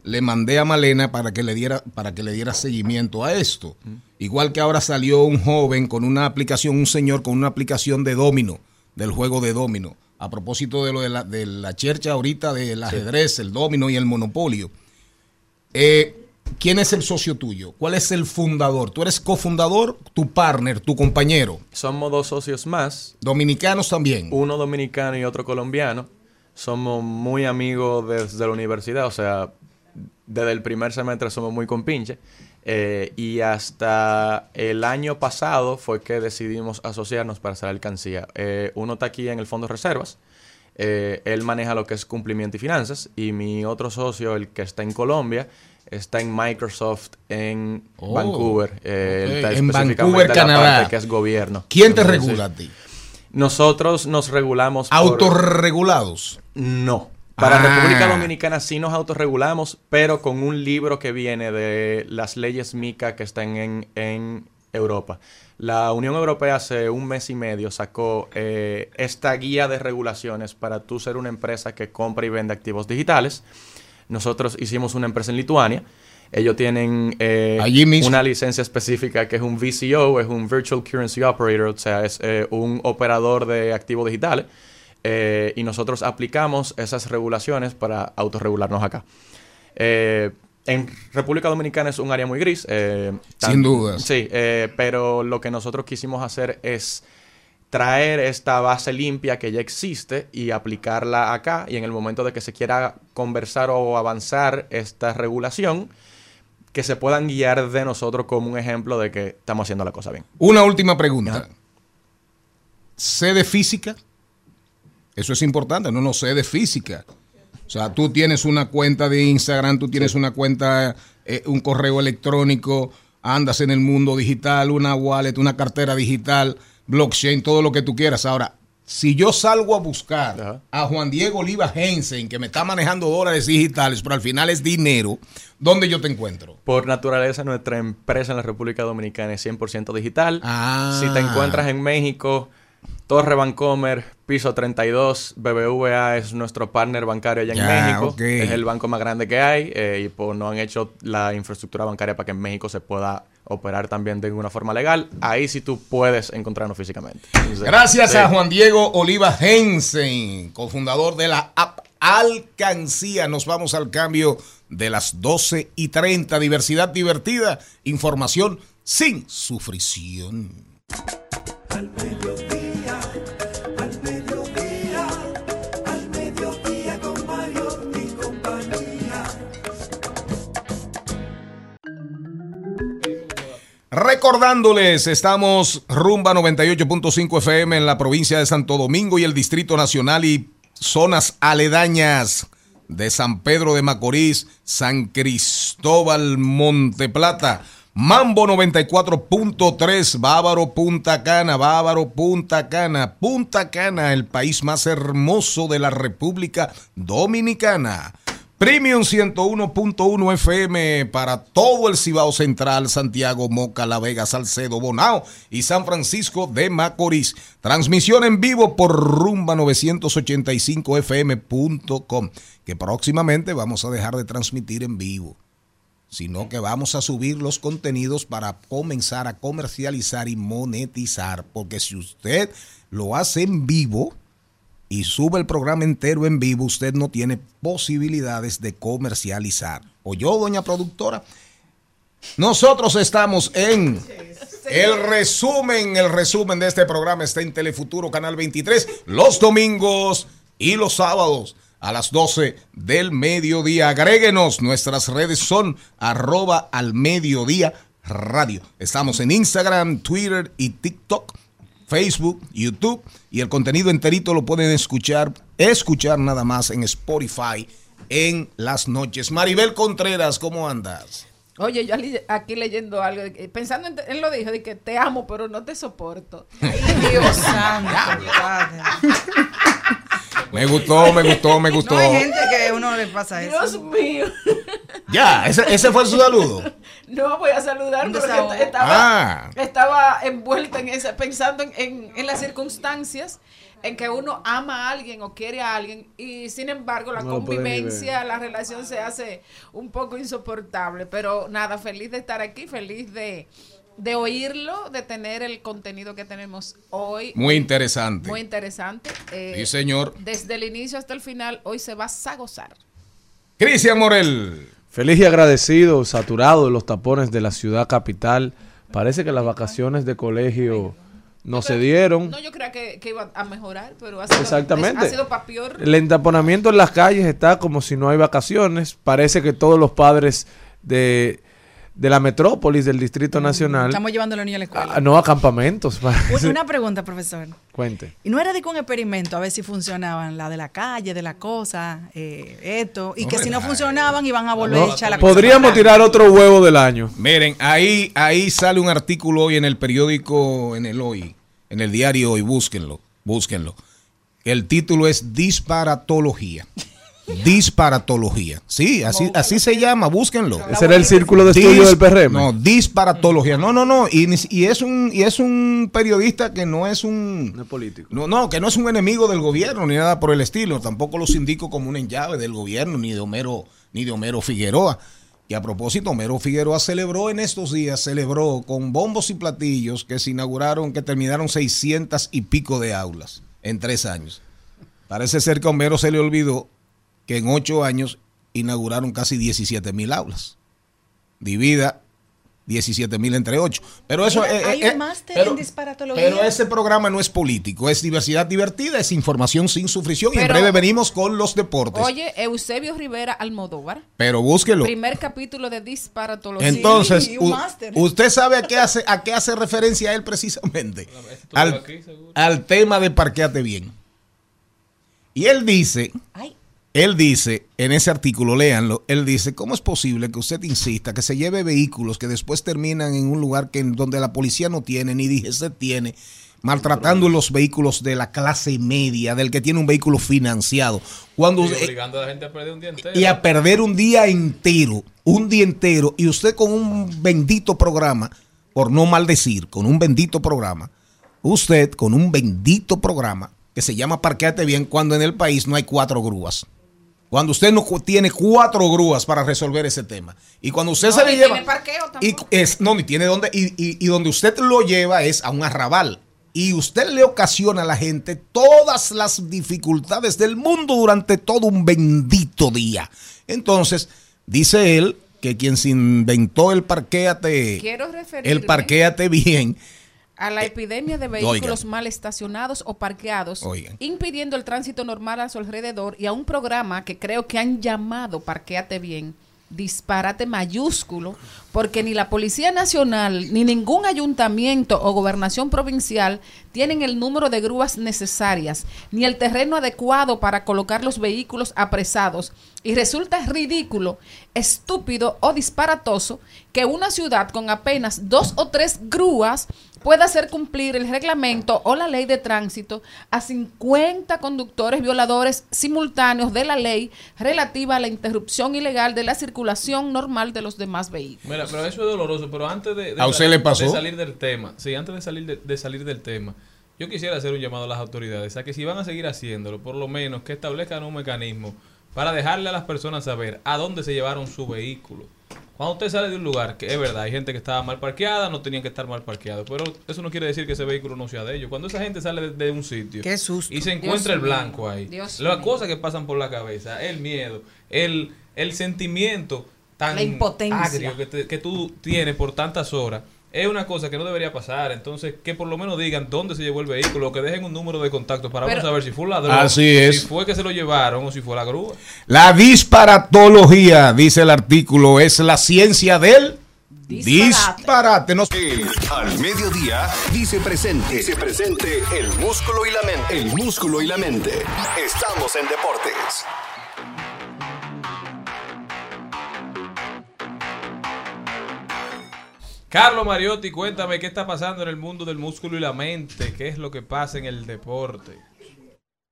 le mandé a Malena para que le diera, para que le diera seguimiento a esto. Igual que ahora salió un joven con una aplicación, un señor con una aplicación de domino, del juego de domino. A propósito de lo de la, de la chercha ahorita del ajedrez, el domino y el monopolio. Eh, ¿Quién es el socio tuyo? ¿Cuál es el fundador? ¿Tú eres cofundador? ¿Tu partner? ¿Tu compañero? Somos dos socios más. Dominicanos también. Uno dominicano y otro colombiano. Somos muy amigos desde la universidad, o sea, desde el primer semestre somos muy compinches. Eh, y hasta el año pasado fue que decidimos asociarnos para hacer alcancía. Eh, uno está aquí en el Fondo de Reservas. Eh, él maneja lo que es cumplimiento y finanzas. Y mi otro socio, el que está en Colombia, está en Microsoft en Oh, Vancouver. Eh, él está En Vancouver, Canadá. parte que es gobierno. ¿Quién te Entonces, regula a ti? Nosotros nos regulamos. por- ¿Autorregulados? No. Para Ah. República Dominicana sí nos autorregulamos, pero con un libro que viene de las leyes MICA que están en, en Europa. La Unión Europea hace un mes y medio sacó eh, esta guía de regulaciones para tú ser una empresa que compra y vende activos digitales. Nosotros hicimos una empresa en Lituania. Ellos tienen eh, Allí mismo. una licencia específica que es un VCO, es un Virtual Currency Operator, o sea, es eh, un operador de activos digitales. Eh, y nosotros aplicamos esas regulaciones para autorregularnos acá. Eh, en República Dominicana es un área muy gris. eh, Sin dudas. Sí, pero lo que nosotros quisimos hacer es traer esta base limpia que ya existe y aplicarla acá y en el momento de que se quiera conversar o avanzar esta regulación, que se puedan guiar de nosotros como un ejemplo de que estamos haciendo la cosa bien. Una última pregunta. ¿Sé de física? Eso es importante, no, no sé de física. O sea, tú tienes una cuenta de Instagram, tú tienes una cuenta, eh, un correo electrónico, andas en el mundo digital, una wallet, una cartera digital, blockchain, todo lo que tú quieras. Ahora, si yo salgo a buscar Ajá. a Juan Diego Oliva Hensen, que me está manejando dólares digitales, pero al final es dinero, ¿dónde yo te encuentro? Por naturaleza, nuestra empresa en la República Dominicana es 100% digital. Ah. Si te encuentras en México, Torre Bancomer, piso 32, BBVA es nuestro partner bancario allá en México. Es el banco más grande que hay eh, y pues no han hecho la infraestructura bancaria para que en México se pueda operar también de una forma legal. Ahí sí tú puedes encontrarnos físicamente. Entonces, Gracias sí. a Juan Diego Oliva Hensen, cofundador de la app Alcancía. Nos vamos al cambio de las 12 y 30. Diversidad divertida, información sin sufrición. Al Recordándoles, estamos rumba 98.5 FM en la provincia de Santo Domingo y el Distrito Nacional y zonas aledañas de San Pedro de Macorís, San Cristóbal, Monteplata. Mambo 94.3, Bávaro, Punta Cana, Bávaro, Punta Cana, Punta Cana, el país más hermoso de la República Dominicana. Premium 101.1 FM para todo el Cibao Central, Santiago, Moca, La Vega, Salcedo, Bonao y San Francisco de Macorís. Transmisión en vivo por rumba985fm.com, que próximamente vamos a dejar de transmitir en vivo sino que vamos a subir los contenidos para comenzar a comercializar y monetizar. Porque si usted lo hace en vivo y sube el programa entero en vivo, usted no tiene posibilidades de comercializar. ¿O yo, doña productora? Nosotros estamos en el resumen, el resumen de este programa está en Telefuturo Canal 23 los domingos y los sábados a las 12 del mediodía. Agréguenos, nuestras redes son arroba al mediodía radio. Estamos en Instagram, Twitter y TikTok, Facebook, YouTube y el contenido enterito lo pueden escuchar, escuchar nada más en Spotify en las noches. Maribel Contreras, ¿cómo andas? Oye, yo aquí leyendo algo, pensando en, él lo dijo, de que te amo, pero no te soporto. Ay, Dios santo, padre. Me gustó, me gustó, me gustó. No hay gente que a uno le pasa eso. Dios mío. Ya, ese, ese fue su saludo. No voy a saludar porque estaba, Ah. estaba envuelta en esa, pensando en, en- en las circunstancias en que uno ama a alguien o quiere a alguien y sin embargo la No convivencia, la relación se hace un poco insoportable. Pero nada, feliz de estar aquí, feliz de, de oírlo, de tener el contenido que tenemos hoy. Muy interesante. Muy interesante. Eh, Sí, señor. Desde el inicio hasta el final, hoy se va a gozar. Cristian Morel. Feliz y agradecido, saturado de los tapones de la ciudad capital. Parece que las vacaciones de colegio no se dieron. No, yo creía que, que iba a mejorar, pero ha sido, Exactamente. ha sido pa' peor. El entaponamiento en las calles está como si no hay vacaciones. Parece que todos los padres de, de la metrópolis, del Distrito Nacional, Estamos llevando a los niños a la escuela. a- no a campamentos. parece. Una pregunta, profesor. Cuente. Y no era de que un experimento a ver si funcionaban, la de la calle, de la cosa, eh, esto, y No que si no funcionaban iban a volver No, a echar la cosa. podríamos tirar otro huevo del año. Miren, ahí, ahí sale un artículo hoy en el periódico, en el hoy, en el diario hoy, búsquenlo, búsquenlo. El título es Disparatología. Disparatología. Sí, así, así se llama, búsquenlo. Ese era el círculo de estudio del PRM. No, disparatología. No, no, no. Y, es un y es un periodista que no es un No es político. no, no, que no es un enemigo del gobierno ni nada por el estilo. Tampoco los indico como un llave del gobierno ni de Homero ni de Homero Figueroa. Y a propósito, Homero Figueroa celebró en estos días, celebró con bombos y platillos que se inauguraron, que terminaron 600 y pico de aulas en tres años. Parece ser que a Homero se le olvidó que en ocho años inauguraron casi 17 mil aulas. Divida 17 mil entre ocho. Pero eso Mira, eh, hay eh, un máster pero- en disparatología. Pero ese programa no es político, es diversidad divertida, es información sin sufrición. y en breve venimos con los deportes. Oye, Eusebio Rivera Almodóvar. pero búsquelo. Primer capítulo de disparatología. Entonces, un usted sabe a qué hace a qué hace referencia él precisamente. Al, aquí, al tema de parqueate bien. Y él dice, Ay, él dice, en ese artículo, léanlo, él dice, ¿cómo es posible que usted insista que se lleve vehículos que después terminan en un lugar que donde la policía no tiene, ni DGC tiene, maltratando los vehículos de la clase media, del que tiene un vehículo financiado? Cuando Y eh, obligando a la gente a perder un día entero. y a perder un día entero, un día entero, y usted con un bendito programa, por no maldecir, con un bendito programa, usted con un bendito programa que se llama Parqueate Bien, cuando en el país no hay cuatro grúas. Cuando usted no tiene cuatro grúas para resolver ese tema. Y cuando usted No, se le ni lleva. tiene parqueo y es, no, ni tiene dónde. Y, y- y donde usted lo lleva es a un arrabal. Y usted le ocasiona a la gente todas las dificultades del mundo durante todo un bendito Entonces, dice él que quien se inventó el parquéate, Quiero referirme el parquéate bien, a la epidemia de vehículos oiga. mal estacionados o parqueados, Oiga. impidiendo el tránsito normal a su alrededor y a un programa que creo que han llamado Parquéate Bien, disparate mayúsculo, porque ni la Policía Nacional, ni ningún ayuntamiento o gobernación provincial tienen el número de grúas necesarias, ni el terreno adecuado para colocar los vehículos apresados. Y resulta ridículo, estúpido o disparatoso que una ciudad con apenas dos o tres grúas pueda hacer cumplir el reglamento o la ley de tránsito a 50 conductores violadores simultáneos de la ley relativa a la interrupción ilegal de la circulación normal de los demás vehículos. Mira, pero eso es doloroso, pero antes de, de ¿A usted sal- le pasó? de salir del tema, sí, antes de salir de, de salir del tema, yo quisiera hacer un llamado a las autoridades a que si van a seguir haciéndolo, por lo menos que establezcan un mecanismo para dejarle a las personas saber a dónde se llevaron su vehículo. Cuando usted sale de un lugar, que es verdad, hay gente que estaba mal parqueada, no tenían que estar mal parqueados, pero eso no quiere decir que ese vehículo no sea de ellos. Cuando esa gente sale de, de un sitio Qué susto. y se Dios encuentra el blanco ahí, Dios las mío. cosas que pasan por la cabeza, el miedo, el, el sentimiento tan La impotencia. agrio que, te- que tú tienes por tantas horas, es una cosa que no debería pasar. Entonces, que por lo menos digan dónde se llevó el vehículo, o que dejen un número de contacto para Pero- saber si fue un ladrón, Así es. si fue que se lo llevaron o si fue la grúa. La disparatología, dice el artículo, es la ciencia del Disparate. disparate. No- El al mediodía dice presente. Dice presente el músculo y la mente. El músculo y la mente. Estamos en deportes. Carlos Mariotti, cuéntame qué está pasando en el mundo del músculo y la mente, qué es lo que pasa en el deporte.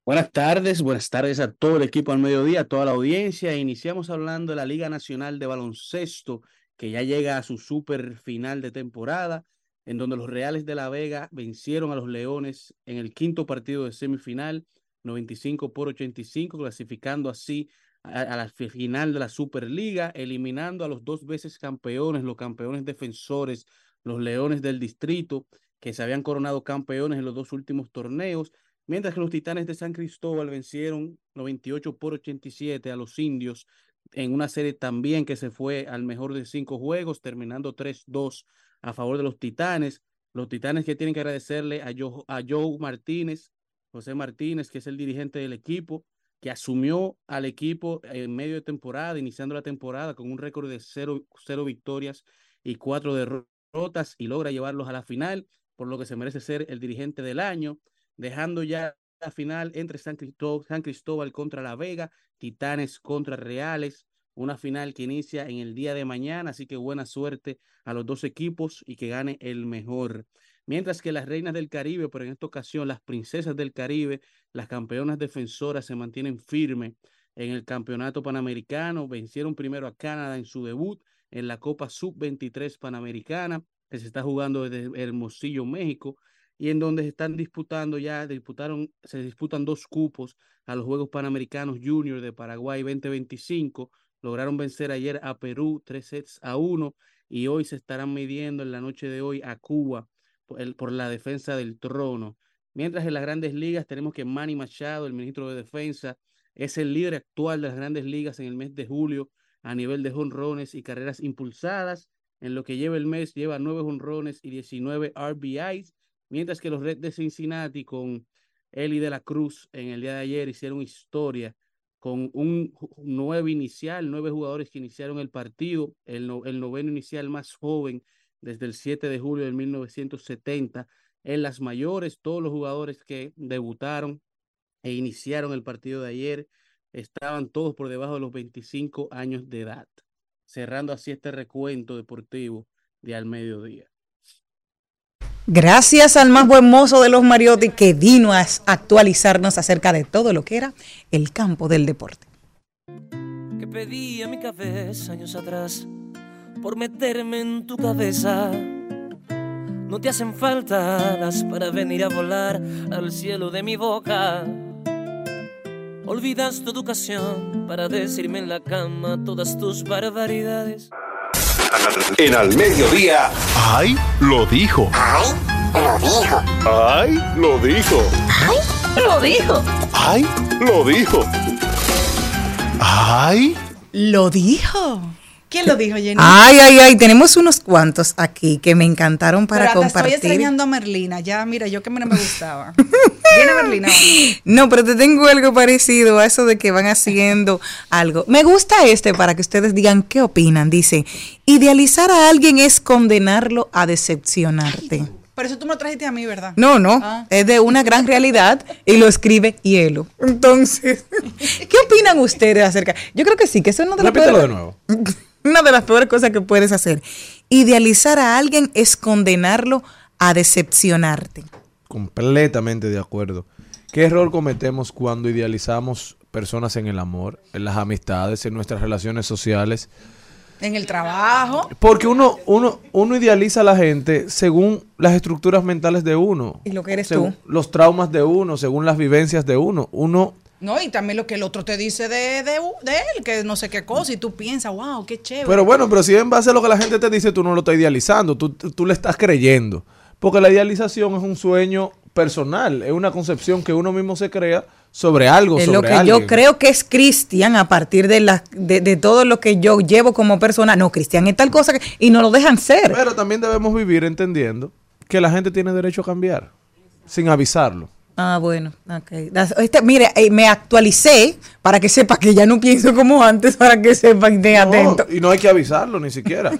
Buenas tardes, buenas tardes a todo el equipo al mediodía, a toda la audiencia. Iniciamos hablando de la Liga Nacional de Baloncesto, que ya llega a su super final de temporada, en donde los Reales de la Vega vencieron a los Leones en el quinto partido de semifinal, 95 por 85, clasificando así a, la fi- final de la Superliga, eliminando a los dos veces campeones, los campeones defensores, los Leones del Distrito, que se habían coronado campeones en los dos últimos torneos mientras que los Titanes de San Cristóbal vencieron 98 por 87 a los indios en una serie también que se fue al mejor de cinco juegos, terminando 3-2 a favor de los Titanes. Los Titanes que tienen que agradecerle a Joe, a Joe Martínez, José Martínez, que es el dirigente del equipo, que asumió al equipo en medio de temporada, iniciando la temporada con un récord de cero, cero victorias y cuatro derrotas y logra llevarlos a la final, por lo que se merece ser el dirigente del año dejando ya la final entre San San Cristóbal contra La Vega, Titanes contra Reales, una final que inicia en el día de mañana, así que buena suerte a los dos equipos y que gane el mejor. Mientras que las reinas del Caribe, pero en esta ocasión las princesas del Caribe, las campeonas defensoras se mantienen firmes en el Campeonato Panamericano. Vencieron primero a Canadá en su debut en la Copa Sub-23 Panamericana, que se está jugando desde Hermosillo, México, y en donde están disputando ya, disputaron, se disputan dos cupos a los Juegos Panamericanos Junior de Paraguay 2025. Lograron vencer ayer a Perú tres sets a uno y hoy se estarán midiendo en la noche de hoy a Cuba por la defensa del trono. Mientras en las grandes ligas tenemos que Manny Machado, el ministro de Defensa, es el líder actual de las grandes ligas en el mes de julio a nivel de jonrones y carreras impulsadas. En lo que lleva el mes, lleva nueve jonrones y 19 RBIs, mientras que los Reds de Cincinnati con Eli de la Cruz en el día de ayer hicieron historia con un nueve inicial, nueve jugadores que iniciaron el partido, el noveno inicial más joven desde el 7 de julio de 1970 en las mayores, todos los jugadores que debutaron e iniciaron el partido de ayer estaban todos por debajo de los 25 años de edad, cerrando así este recuento deportivo de al mediodía. Gracias al más buen mozo de los Mariotti que vino a actualizarnos acerca de todo lo que era el campo del deporte. que pedí a mi cabeza años atrás por meterme en tu cabeza. No te hacen falta alas para venir a volar al cielo de mi boca. Olvidas tu educación para decirme en la cama todas tus barbaridades. En al mediodía. ¡Ay! Lo dijo. ¡Ay! Lo dijo. ¡Ay! Lo dijo. Lo dijo. ¡Ay! Lo dijo. ¡Ay! Lo dijo. ¿Quién lo dijo, Jenny? Ay, ay, ay, tenemos unos cuantos aquí que me encantaron para Pero hasta estoy compartir. extrañando a Merlina. Ya, mira, yo que no me gustaba. Viene Merlina. No, pero te tengo algo parecido a eso de que van haciendo algo. Me gusta este para que ustedes digan qué opinan. Dice, idealizar a alguien es condenarlo a decepcionarte. Pero eso tú me lo trajiste a mí, ¿verdad? No, no, Ah. es de una gran realidad y lo escribe Hielo. Entonces, ¿qué opinan ustedes acerca? Yo creo que sí, que eso de las Repítelo de peores- nuevo. una de las peores cosas que puedes hacer. Idealizar a alguien es condenarlo a decepcionarte. Completamente de acuerdo. ¿Qué error cometemos cuando idealizamos personas en el amor, en las amistades, en nuestras relaciones sociales? En el trabajo. Porque uno, uno, uno idealiza a la gente según las estructuras mentales de uno. Y lo que eres según tú. Los traumas de uno, según las vivencias de uno. Uno, No, y también lo que el otro te dice de, de, de él, que no sé qué cosa, y tú piensas, wow, qué chévere. pero bueno, pero si en base a lo que la gente te dice, tú no lo estás idealizando, tú, tú, tú le estás creyendo. Porque la idealización es un sueño personal, es una concepción que uno mismo se crea sobre algo, Es sobre lo que alguien. yo creo que es Cristian a partir de, la, de, de todo lo que yo llevo como persona. No, Cristian es tal cosa que, y no lo dejan ser. Pero también debemos vivir entendiendo que la gente tiene derecho a cambiar, sin avisarlo. Ah, bueno, ok. Este, mire, eh, me actualicé para que sepa que ya no pienso como antes, para que sepa y esté atento. Y no hay que avisarlo ni siquiera.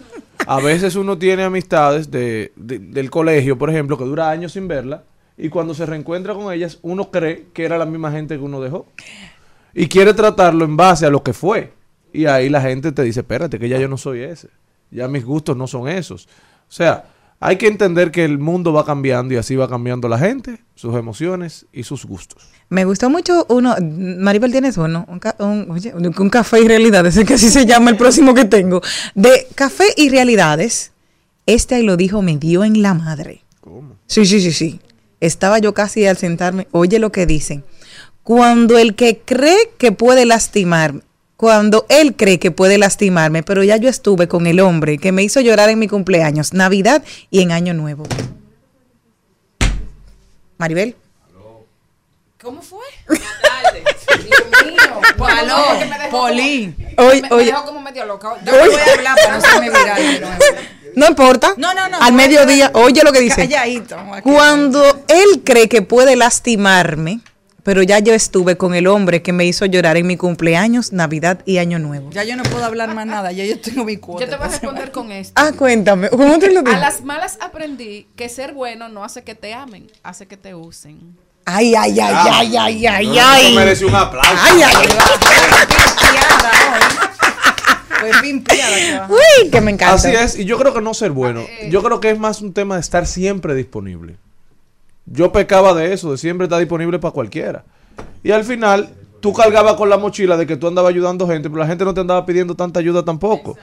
A veces uno tiene amistades de, de- del colegio, por ejemplo, que dura años sin verla, y cuando se reencuentra con ellas, uno cree que era la misma gente que uno dejó. Y quiere tratarlo en base a lo que fue. Y ahí la gente te dice, espérate, que ya yo no soy ese. Ya mis gustos no son esos. O sea, hay que entender que el mundo va cambiando y así va cambiando la gente, sus emociones y sus gustos. Me gustó mucho uno, Maribel tienes uno, un, ca- un- oye, un- café y realidades, es que así se llama el próximo que tengo. De café y realidades, este ahí lo dijo, me dio en la madre. ¿Cómo? Sí, sí, sí, sí. Estaba yo casi al sentarme, oye lo que dicen. Cuando el que cree que puede lastimarme, cuando él cree que puede lastimarme, pero ya yo estuve con el hombre que me hizo llorar en mi cumpleaños, Navidad y en Año Nuevo. Maribel. ¿Cómo fue? Dios mío. Aló, no, que me me, me oye. dejó como medio loca. Yo Oye. voy a hablar para no hacerme viral de nuevo. No importa. No, no, no. Al mediodía, oye lo que dice. Calladito. Cuando él cree que puede lastimarme, pero ya yo estuve con el hombre que me hizo llorar en mi cumpleaños, Navidad y Año Nuevo. Ya yo no puedo hablar más nada, ya yo tengo mi cuota. Yo te voy a responder con esto. Ah, cuéntame, ¿cómo te lo A digo? las malas aprendí que ser bueno no hace que te amen, hace que te usen. Ay, ay, ay, ay, ay, ay, No, ay. eso merece un aplauso. Ay, ay, Pues pimpiada que va. Uy, que me encanta. Así es, y yo creo que no ser bueno. Yo creo que es más un tema de estar siempre disponible. Yo pecaba de eso, de siempre estar disponible para cualquiera. Y al final, tú cargabas con la mochila de que tú andabas ayudando gente, pero la gente no te andaba pidiendo tanta ayuda tampoco.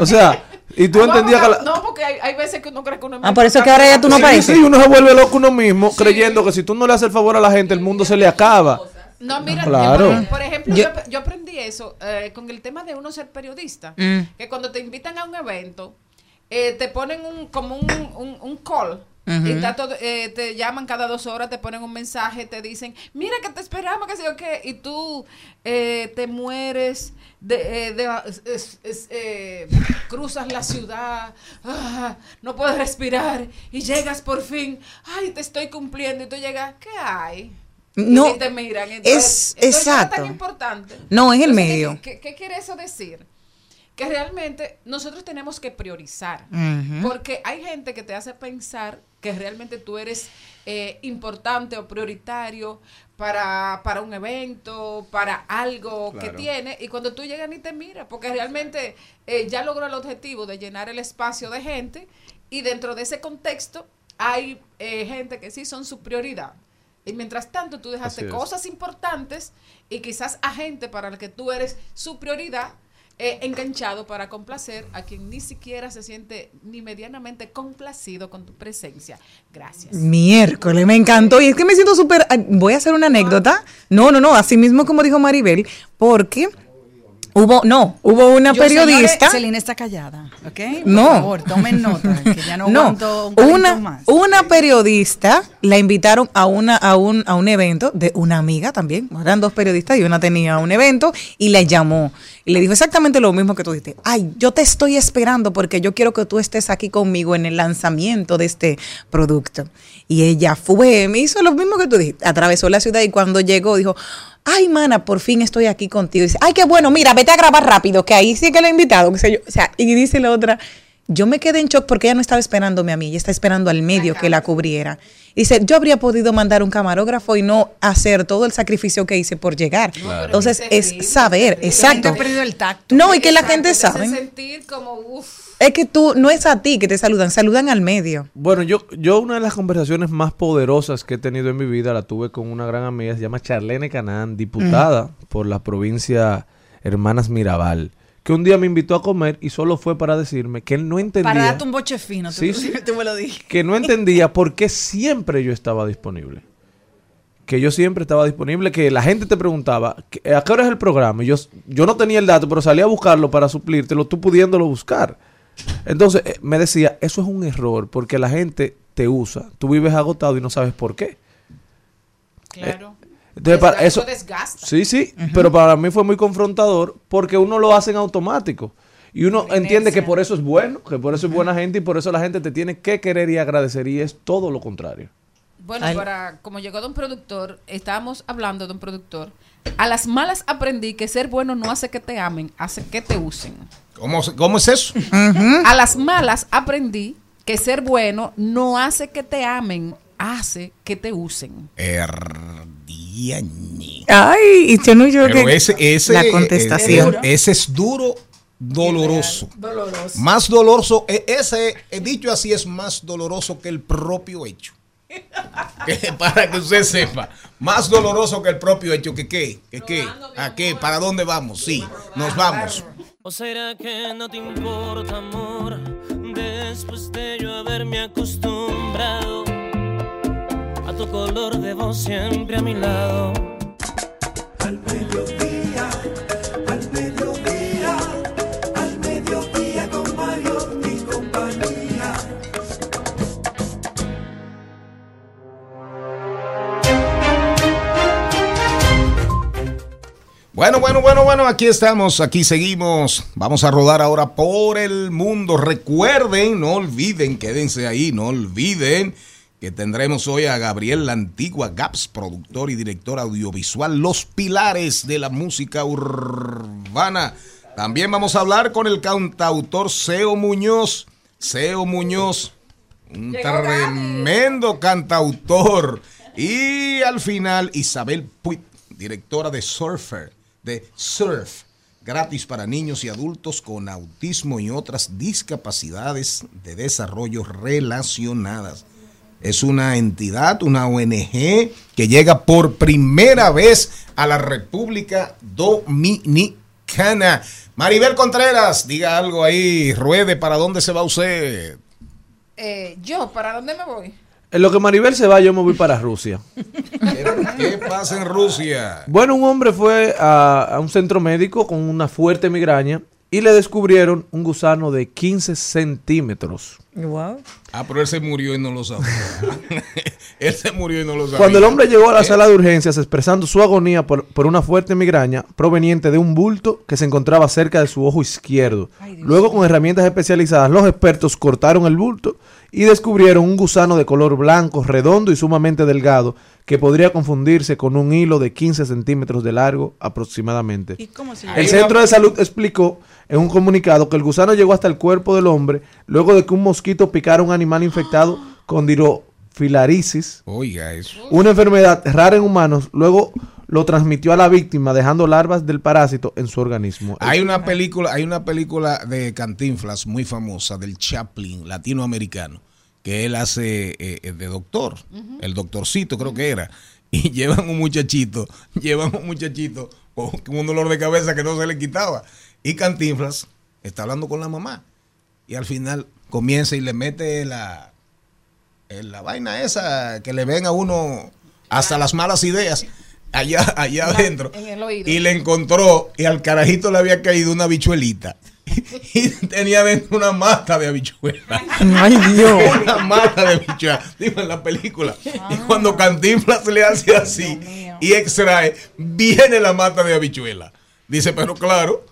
O sea, y tú No, entendías que la... No, porque hay, hay veces que uno cree que uno es Ah, por eso que ahora ya tú no Sí, pareces. sí, uno se vuelve loco uno mismo creyendo que si tú no le haces el favor a la gente, el mundo se le acaba. No, mira, Claro. por, por ejemplo, yo aprendí eso eh, con el tema de uno ser periodista. Mm. Que cuando te invitan a un evento, eh, te ponen un, como un, un, un call. Y está todo- eh, te llaman cada dos horas, te ponen un mensaje, te dicen, mira que te esperamos, que sé yo qué, y tú eh, te mueres, de, eh, de- es- es- eh, cruzas la ciudad, ah, no puedes respirar, y llegas por fin, ay, te estoy cumpliendo, y tú llegas, ¿qué hay? No, y te miran. es Entonces, ya exacto. tan importante. No, es el Entonces, ¿qué- medio. ¿qué, qué quiere eso decir? Que realmente nosotros tenemos que priorizar. Porque hay gente que te hace pensar que realmente tú eres eh, importante o prioritario para, para un evento, para algo que tiene, y cuando tú llegas ni te mira, porque realmente eh, ya logró el objetivo de llenar el espacio de gente, y dentro de ese contexto hay eh, gente que sí son su prioridad. Y mientras tanto tú dejaste cosas importantes y quizás a gente para la que tú eres su prioridad, eh, enganchado para complacer a quien ni siquiera se siente ni medianamente complacido con tu presencia. Gracias. Miércoles, me encantó. Y es que me siento súper. Voy a hacer una anécdota. No, no, no, así mismo como dijo Maribel, porque hubo, no, hubo una Yo, periodista. Celina está callada, ¿ok? Por No. favor, tomen nota, que ya no, No, un una, más. una periodista la invitaron a una a un, a un evento de una amiga también. Eran dos periodistas y una tenía un evento y la llamó. Y le dijo exactamente lo mismo que tú dijiste. Ay, yo te estoy esperando porque yo quiero que tú estés aquí conmigo en el lanzamiento de este producto. Y ella fue, me hizo lo mismo que tú dijiste. Atravesó la ciudad y cuando llegó dijo, ay, mana, por fin estoy aquí contigo. Y dice, ay, qué bueno, mira, vete a grabar rápido, que ahí sí que la he invitado. qué sé yo. O sea, y dice la otra, yo me quedé en shock porque ella no estaba esperándome a mí, ella está esperando al medio que la cubriera. Dice, yo habría podido mandar un camarógrafo y no hacer todo el sacrificio que hice por llegar. Entonces, es saber, exacto. La gente ha perdido el tacto. No, y que la gente sabe. sentir como, uff. Es que tú, no es a ti que te saludan, saludan al medio. Bueno, yo, yo una de las conversaciones más poderosas que he tenido en mi vida la tuve con una gran amiga, se llama Charlene Canán, diputada por la provincia Hermanas Mirabal, que un día me invitó a comer y solo fue para decirme que él no entendía, Para darte un boche fino, tú, Sí, sí. tú me lo dije. que no entendía por qué siempre yo estaba disponible. Que yo siempre estaba disponible, que la gente te preguntaba, "¿Qué- ¿a qué hora es el programa? Y yo, yo no tenía el dato, pero salía a buscarlo para suplírtelo, tú pudiéndolo buscar. Entonces eh, me decía, eso es un error, porque la gente te usa. Tú vives agotado y no sabes por qué. Claro. Entonces, para Desgasta- eso, desgasta. sí, sí, pero para mí fue muy confrontador porque uno lo hace en automático. Y uno entiende que por eso es bueno, que por eso es buena gente y por eso la gente te tiene que querer y agradecer y es todo lo contrario. Bueno, Ay. para como llegó de un productor, estábamos hablando de un productor. A las malas aprendí que ser bueno no hace que te amen, hace que te usen. ¿Cómo, cómo es eso? A las malas aprendí que ser bueno no hace que te amen, hace que te usen. Erdiañe. Ay, y yo no yo Pero que ese, ese, la contestación. ese- ese es duro, doloroso. Doloroso. Más doloroso, e- ese eh, dicho así es más doloroso que el propio hecho. Que Para que usted sepa, más doloroso que el propio hecho. ¿Que qué? ¿Que qué? ¿A qué? ¿Para dónde vamos? Sí, nos vamos. ¿O será que no te importa, amor? Después de yo haberme acostumbrado a tu color de voz siempre a mi lado. Al Bueno, bueno, bueno, bueno, aquí estamos, aquí seguimos. Vamos a rodar ahora por el mundo. Recuerden, no olviden, quédense ahí, no olviden que tendremos hoy a Gabriel La Antigua Gaps, productor y director audiovisual, los pilares de la música urbana. También vamos a hablar con el cantautor Seo Muñoz. Seo Muñoz, un tremendo cantautor. Y al final, Isabel Puig, directora de Surfer, de Surf, gratis para niños y adultos con autismo y otras discapacidades de desarrollo relacionadas. Es una entidad, una ONG que llega por primera vez a la República Dominicana. Maribel Contreras, diga algo ahí, ruede, ¿para dónde se va usted? Eh, yo, ¿para dónde me voy? En lo que Maribel se va, yo me voy para Rusia. ¿Qué pasa en Rusia? Bueno, un hombre fue a, a un centro médico con una fuerte migraña y le descubrieron un gusano de 15 centímetros. Wow. Ah, pero él se murió y no lo sabía. él se murió y no lo sabía. Cuando el hombre llegó a la sala de urgencias expresando su agonía por, por una fuerte migraña proveniente de un bulto que se encontraba cerca de su ojo izquierdo. Luego, con herramientas especializadas, los expertos cortaron el bulto y descubrieron un gusano de color blanco, redondo y sumamente delgado que podría confundirse con un hilo de 15 centímetros de largo aproximadamente. ¿Y cómo se El centro de salud explicó en un comunicado que el gusano llegó hasta el cuerpo del hombre luego de que un mosquito picara a un animal infectado con dirofilarisis, Oiga eso. una enfermedad rara en humanos, luego lo transmitió a la víctima dejando larvas del parásito en su organismo. Hay una película, hay una película de Cantinflas muy famosa del Chaplin latinoamericano que él hace eh, eh, de doctor, el doctorcito creo que era, y llevan un muchachito, llevan un muchachito con un dolor de cabeza que no se le quitaba y Cantinflas está hablando con la mamá y al final comienza y le mete la en la vaina esa que le ven a uno hasta las malas ideas allá allá adentro y le encontró y al carajito le había caído una bichuelita y tenía dentro una mata de habichuela. Ay, Dios. Una mata de habichuela. Digo, en la película. Y cuando Cantinflas le hace así y extrae, viene la mata de habichuela. Dice, pero claro,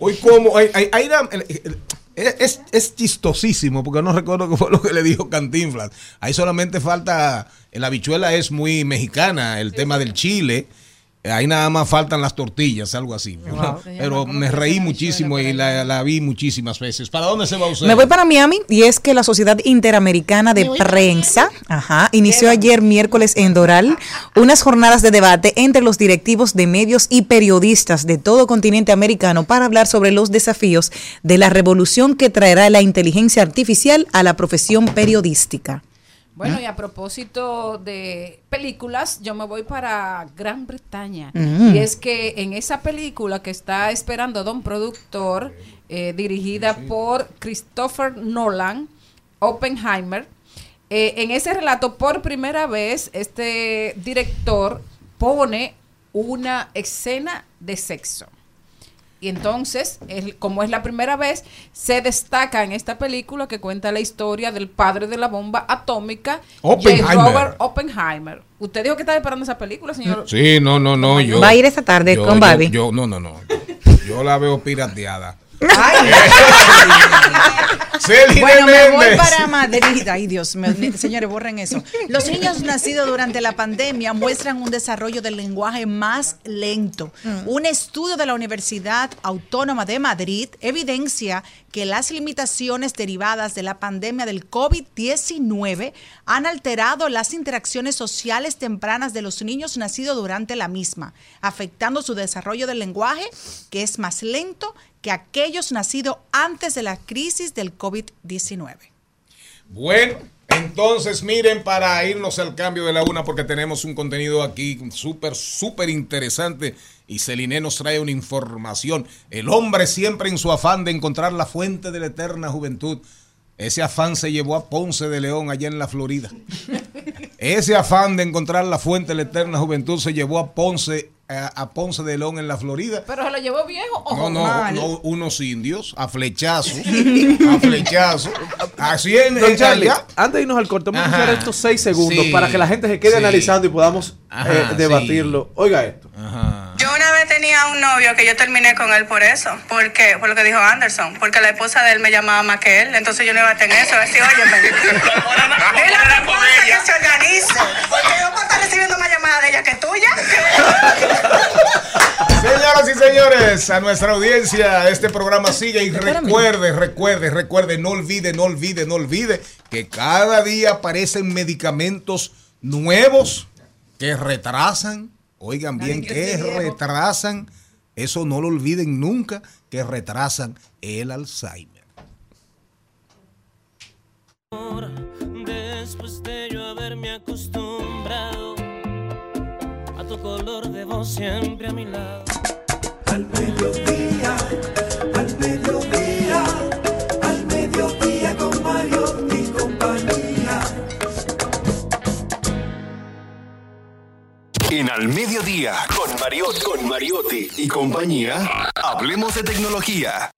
hoy como, hay, hay- hay una- el- el- es, es chistosísimo, porque no recuerdo qué fue lo que le dijo Cantinflas. Ahí solamente falta, la habichuela es muy mexicana, el tema del chile. Ahí nada más faltan las tortillas, algo así. Pero me reí muchísimo y la, la vi muchísimas veces. ¿Para dónde se va usted? Me voy para Miami y es que la Sociedad Interamericana de Prensa ajá, inició ayer miércoles en Doral unas jornadas de debate entre los directivos de medios y periodistas de todo continente americano para hablar sobre los desafíos de la revolución que traerá la inteligencia artificial a la profesión periodística. Bueno, y a propósito de películas, yo me voy para Gran Bretaña. Mm. Y es que en esa película que está esperando Don Productor, eh, dirigida por Christopher Nolan, Oppenheimer, eh, en ese relato, por primera vez, este director pone una escena de sexo. Y entonces, el- como es la primera vez, se destaca en esta película que cuenta la historia del padre de la bomba atómica. Oppenheimer. Robert Oppenheimer. Usted dijo que estaba esperando esa película, señor. Sí, no, no, no. Yo, Va a ir esta tarde yo- con. Yo, no, no, no. Yo la veo pirateada. Celine Bueno, me voy para Madrid. Ay, Dios Señores, borren eso. Los niños nacidos durante la pandemia muestran un desarrollo del lenguaje más lento. Un estudio de la Universidad Autónoma de Madrid evidencia que las limitaciones derivadas de la pandemia del COVID-19 han alterado las interacciones sociales tempranas de los niños nacidos durante la misma, afectando su desarrollo del lenguaje, que es más lento que aquellos nacidos antes de la crisis del COVID-19. Bueno, entonces miren para irnos al cambio de la una porque tenemos un contenido aquí súper, súper interesante y Celine nos trae una información. El hombre siempre en su afán de encontrar la fuente de la eterna juventud. Ese afán se llevó a Ponce de León allá en la Florida. Ese afán de encontrar la fuente de la eterna juventud se llevó a Ponce, a, a Ponce de León en la Florida. Pero se lo llevó viejo o No, no, mal? no, unos indios a flechazos, a flechazos. Así en, Don en Charlie, allá. antes de irnos al corte, vamos a usar estos seis segundos Sí. para que la gente se quede Sí. analizando y podamos Ajá, eh, debatirlo. Oiga esto. Yo vez tenía un novio que yo terminé con él por eso, porque por lo que dijo Anderson, porque la esposa de él me llamaba más que él, entonces yo no iba a tener eso, decir, oye, dile a la que se organice, porque yo puedo estar recibiendo más llamadas de ella que tuya. Señoras y señores, a nuestra audiencia, este programa sigue y recuerde, recuerde, recuerde, no olvide, no olvide, no olvide que cada día aparecen medicamentos nuevos que retrasan, Oigan bien, que retrasan, eso no lo olviden nunca, que retrasan el Alzheimer. Después de yo haberme acostumbrado a tu color de voz siempre a mi lado. Al mediodía En Al Mediodía, con Mariotti, con Mariotti y compañía, hablemos de tecnología.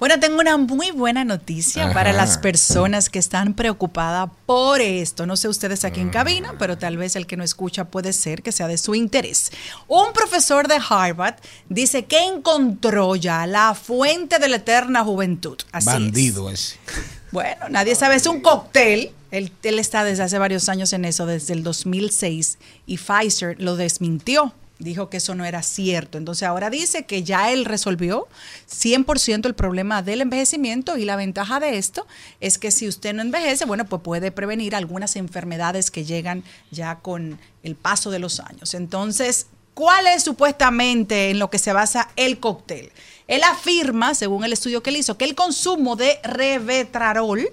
Bueno, tengo una muy buena noticia Ajá. para las personas que están preocupadas por esto. No sé ustedes aquí en cabina, pero tal vez el que no escucha puede ser que sea de su interés. Un profesor de Harvard dice que encontró ya la fuente de la eterna juventud. Así es. Bandido ese. Bueno, nadie sabe, es un cóctel. Él, él está desde hace varios años en eso, desde el 2006, y Pfizer lo desmintió. Dijo que eso no era cierto. Entonces ahora dice que ya él resolvió 100% el problema del envejecimiento y la ventaja de esto es que si usted no envejece, bueno, pues puede prevenir algunas enfermedades que llegan ya con el paso de los años. Entonces, ¿cuál es supuestamente en lo que se basa el cóctel? Él afirma, según el estudio que él hizo, que el consumo de revetrarol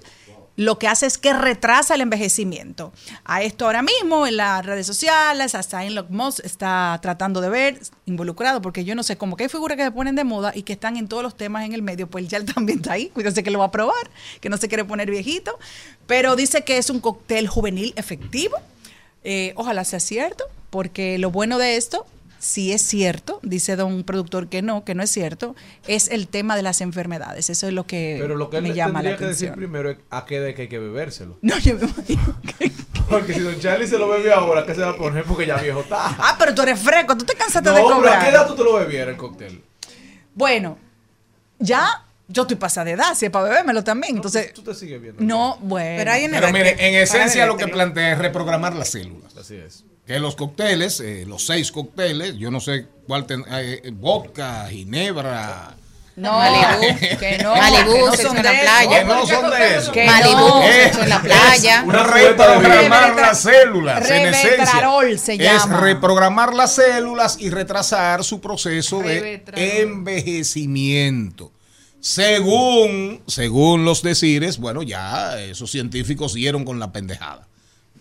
lo que hace es que retrasa el envejecimiento. A esto ahora mismo en las redes sociales, hasta Elon Musk está tratando de ver, involucrado, porque yo no sé, como que hay figuras que se ponen de moda y que están en todos los temas en el medio, pues ya él también está ahí, cuídate que lo va a probar, que no se quiere poner viejito, pero dice que es un cóctel juvenil efectivo. Eh, ojalá sea cierto, porque lo bueno de esto, si es cierto, dice don productor que no, que no es cierto, es el tema de las enfermedades. Eso es lo que, Pero lo que él me llama la tendría que decir atención. primero es a qué de que hay que bebérselo. No, yo me imagino Porque si Don Charlie se lo bebe ahora, ¿qué se va a poner? Porque ya viejo está. Ah, pero tú eres fresco, tú te cansaste No, de pero cobrar. ¿a qué edad tú te lo bebieras el cóctel? Bueno, ya yo estoy pasada de edad, si es para bebérmelo también. Entonces, Tú te sigues viendo. no, bueno. Pero hay una Pero mire, que- en esencia lo que plantea es reprogramar las células. Así es. Que los cócteles, eh, los seis cócteles, yo no sé cuál, ten- eh, vodka, ginebra. No, Malibú, que no, Malibú, que no son en la de playa. eso. Que no son de eso. Que es- sexo en la playa. Una reprogramar las células, en esencia. Es reprogramar las células y retrasar su proceso de envejecimiento. Según, según los decires, bueno, ya esos científicos dieron con la pendejada.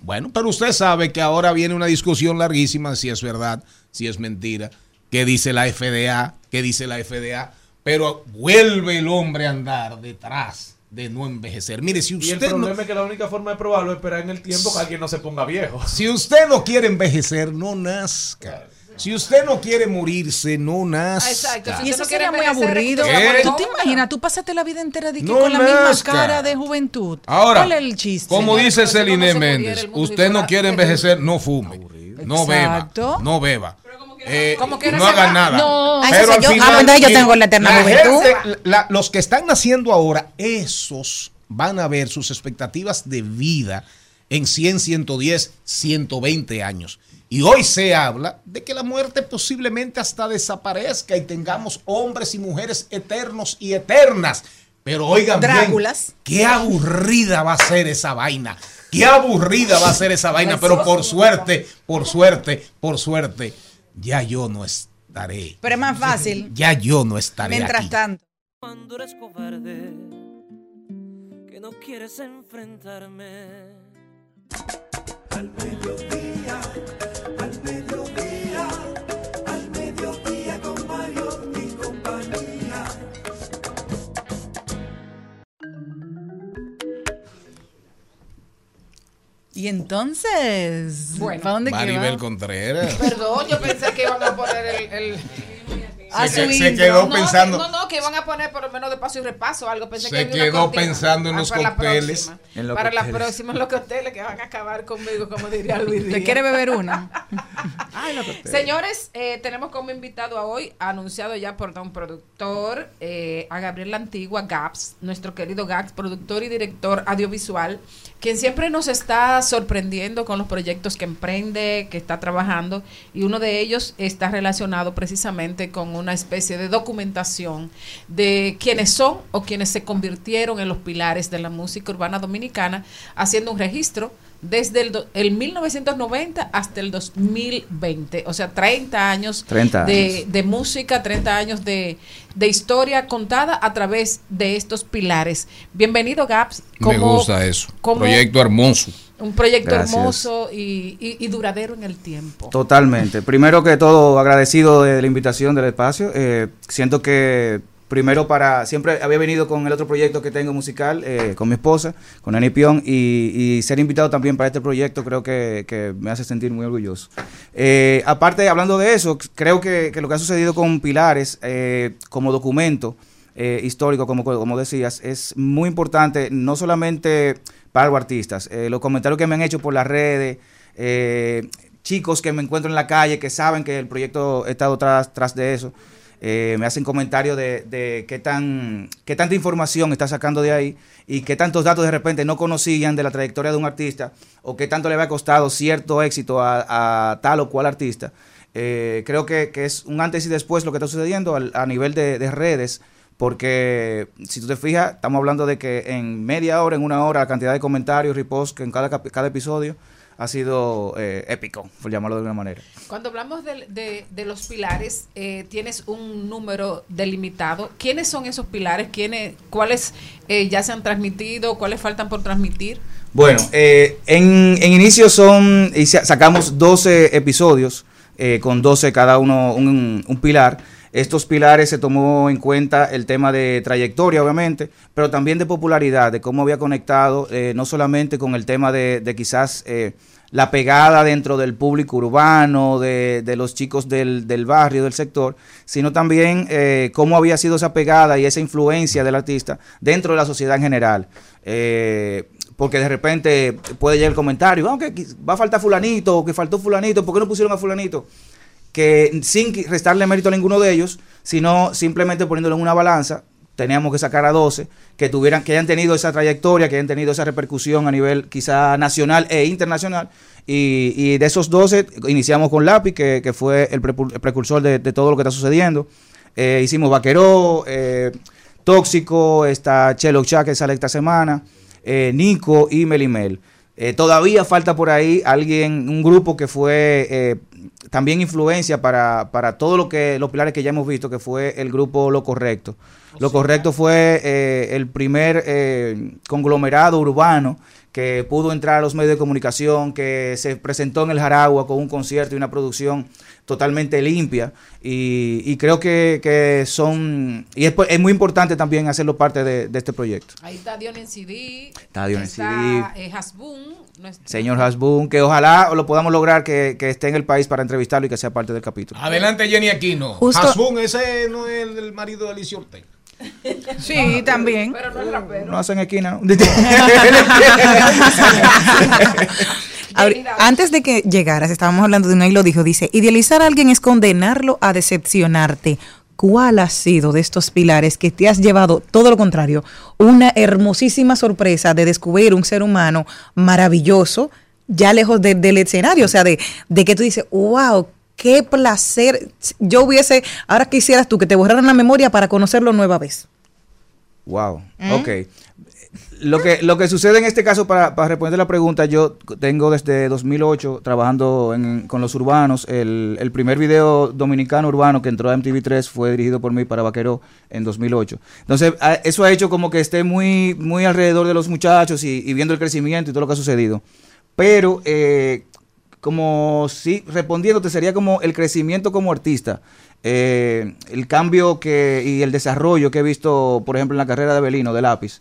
Bueno, pero usted sabe que ahora viene una discusión larguísima si es verdad, si es mentira, qué dice la FDA, qué dice la FDA, pero vuelve el hombre a andar detrás de no envejecer. Mire, si Y el usted no, problema es que la única forma de probarlo es esperar en el tiempo que alguien no se ponga viejo. si usted no quiere envejecer, no nazca. Si usted no quiere morirse, no nazca. Exacto, si Y eso no sería muy aburrido. ¿Qué? ¿Tú te imaginas? Tú pasaste la vida entera de No con la misma cara de juventud. Ahora, ¿Cuál es el chiste? como dice Celine Méndez, usted no quiere envejecer, no fume, no beba, no beba. Eh, como que no no se haga va- nada. No. Ah, Pero al yo. Ah, final, entonces yo tengo la eterna la juventud. gente- la- los que están naciendo ahora, esos van a ver sus expectativas de vida en 100, 110, 120 años. Y hoy se habla de que la muerte posiblemente hasta desaparezca y tengamos hombres y mujeres eternos y eternas. Pero oigan bien, qué aburrida va a ser esa vaina. Qué aburrida va a ser esa vaina. Pero por suerte, por suerte, por suerte, ya yo no estaré. Pero es más fácil. Ya yo no estaré Mientras aquí. tanto. Cuando eres cobarde, que no quieres enfrentarme. Al mediodía, Y entonces, Bueno. ¿para dónde Maribel? Contreras. Perdón, yo pensé que iban a poner el... Se, su que- se intro. quedó no, pensando. que- no, no, que iban a poner por lo menos de paso y repaso algo. Pensé Se que quedó pensando en Ah, los para la cócteles. próxima. En los para la cócteles. próxima, en los cócteles que van a acabar conmigo, como diría Luis Díaz. ¿Te quiere beber una? Señores, eh, tenemos como invitado a hoy, anunciado ya por don productor, eh, a Gabriel La Antigua, Gaps, nuestro querido Gaps, productor y director audiovisual, quien siempre nos está sorprendiendo con los proyectos que emprende, que está trabajando, y uno de ellos está relacionado precisamente con una especie de documentación de quienes son o quienes se convirtieron en los pilares de la música urbana dominicana, haciendo un registro desde el, do- el 1990 hasta el 2020, o sea, 30 años, 30 de, años. de música, 30 años de, de historia contada a través de estos pilares. Bienvenido, Gaps. Me gusta eso. cómo- Proyecto hermoso. Un proyecto Gracias. hermoso y, y- y duradero en el tiempo. Totalmente. Primero que todo, agradecido de la invitación del espacio. Eh, siento que primero para, siempre había venido con el otro proyecto que tengo musical, eh, con mi esposa, con Ani Pion, y, y ser invitado también para este proyecto creo que, me hace sentir muy orgulloso. Eh, aparte, hablando de eso, creo que, lo que ha sucedido con Pilares eh, como documento eh, histórico, como, como decías, es muy importante, no solamente para los artistas. Eh, los comentarios que me han hecho por las redes, chicos que me encuentro en la calle que saben que el proyecto he estado de eso, eh, me hacen comentarios de, qué, tan, qué tanta información está sacando de ahí y qué tantos datos de repente no conocían de la trayectoria de un artista o qué tanto le había costado cierto éxito a, tal o cual artista. Eh, creo que, es un antes y después lo que está sucediendo al- a nivel de, de redes, porque si tú te fijas, estamos hablando de que en media hora, en una hora, la cantidad de comentarios, reposts que en cada, cada episodio ha sido eh, épico, por llamarlo de alguna manera. Cuando hablamos de, de- los pilares, eh, tienes un número delimitado. ¿Quiénes son esos pilares? ¿Quiénes, ¿Cuáles eh, ya se han transmitido? ¿Cuáles faltan por transmitir? Bueno, eh, en, en inicio son, y sa- sacamos 12 episodios, eh, con 12 cada uno un, un pilar. Estos pilares se tomó en cuenta el tema de trayectoria, obviamente, pero también de popularidad, de cómo había conectado, eh, no solamente con el tema de, de quizás eh, la pegada dentro del público urbano, de, de los chicos del, del barrio, del sector, sino también eh, cómo había sido esa pegada y esa influencia del artista dentro de la sociedad en general. Eh, porque de repente puede llegar el comentario, "Ah, que qui- va a faltar fulanito, o que faltó fulanito, ¿por qué no pusieron a fulanito? Que sin restarle mérito a ninguno de ellos, sino simplemente poniéndolo en una balanza, teníamos que sacar a 12 que tuvieran, que hayan tenido esa trayectoria, que hayan tenido esa repercusión a nivel quizá nacional e internacional. Y, de esos 12 iniciamos con Lápiz, que, fue el, precursor de, todo lo que está sucediendo. Eh, hicimos Vaqueró, eh, Tóxico, está Chelo Cha, que sale esta semana, eh, Nico y Melimel. Todavía falta por ahí alguien, un grupo que fue también influencia para, para todo lo que los pilares que ya hemos visto, que fue el grupo Lo Correcto. Lo Correcto fue eh, el primer eh, conglomerado urbano que pudo entrar a los medios de comunicación, que se presentó en el Jaragua con un concierto y una producción totalmente limpia. Y, y creo que, que son, y es, pues, es muy importante también hacerlo parte de, de este proyecto. Ahí está Dionis CD. Está CD. eh, Hasbun, nuestro- Señor Hasbun, que ojalá lo podamos lograr que, que esté en el país para entrevistarlo y que sea parte del capítulo. Adelante, Jenny Aquino. Justo- Hasbun, ese no es el, el marido de Alicia Ortega. Sí, también. Pero no es rapero. No hacen esquina. ¿no? Antes de que llegaras, estábamos hablando de uno y lo dijo, dice, idealizar a alguien es condenarlo a decepcionarte. ¿Cuál ha sido de estos pilares que te has llevado todo lo contrario? Una hermosísima sorpresa de descubrir un ser humano maravilloso, ya lejos de- del escenario, o sea, de, de que tú dices, wow, qué placer. Yo hubiese, ahora quisieras tú que te borraran la memoria para conocerlo nueva vez. Wow, ¿Mm? ok. Lo que, lo que sucede en este caso, para, para responder la pregunta, yo tengo desde 2008 trabajando con los urbanos. El, el primer video dominicano urbano que entró a MTV3 fue dirigido por mí para Vaquero en 2008. Entonces, eso ha hecho como que esté muy, muy alrededor de los muchachos y, viendo el crecimiento y todo lo que ha sucedido. Pero, eh, como si respondiéndote, sería como el crecimiento como artista. Eh, el cambio que y el desarrollo que he visto, por ejemplo, en la carrera de Belino, de Lápiz,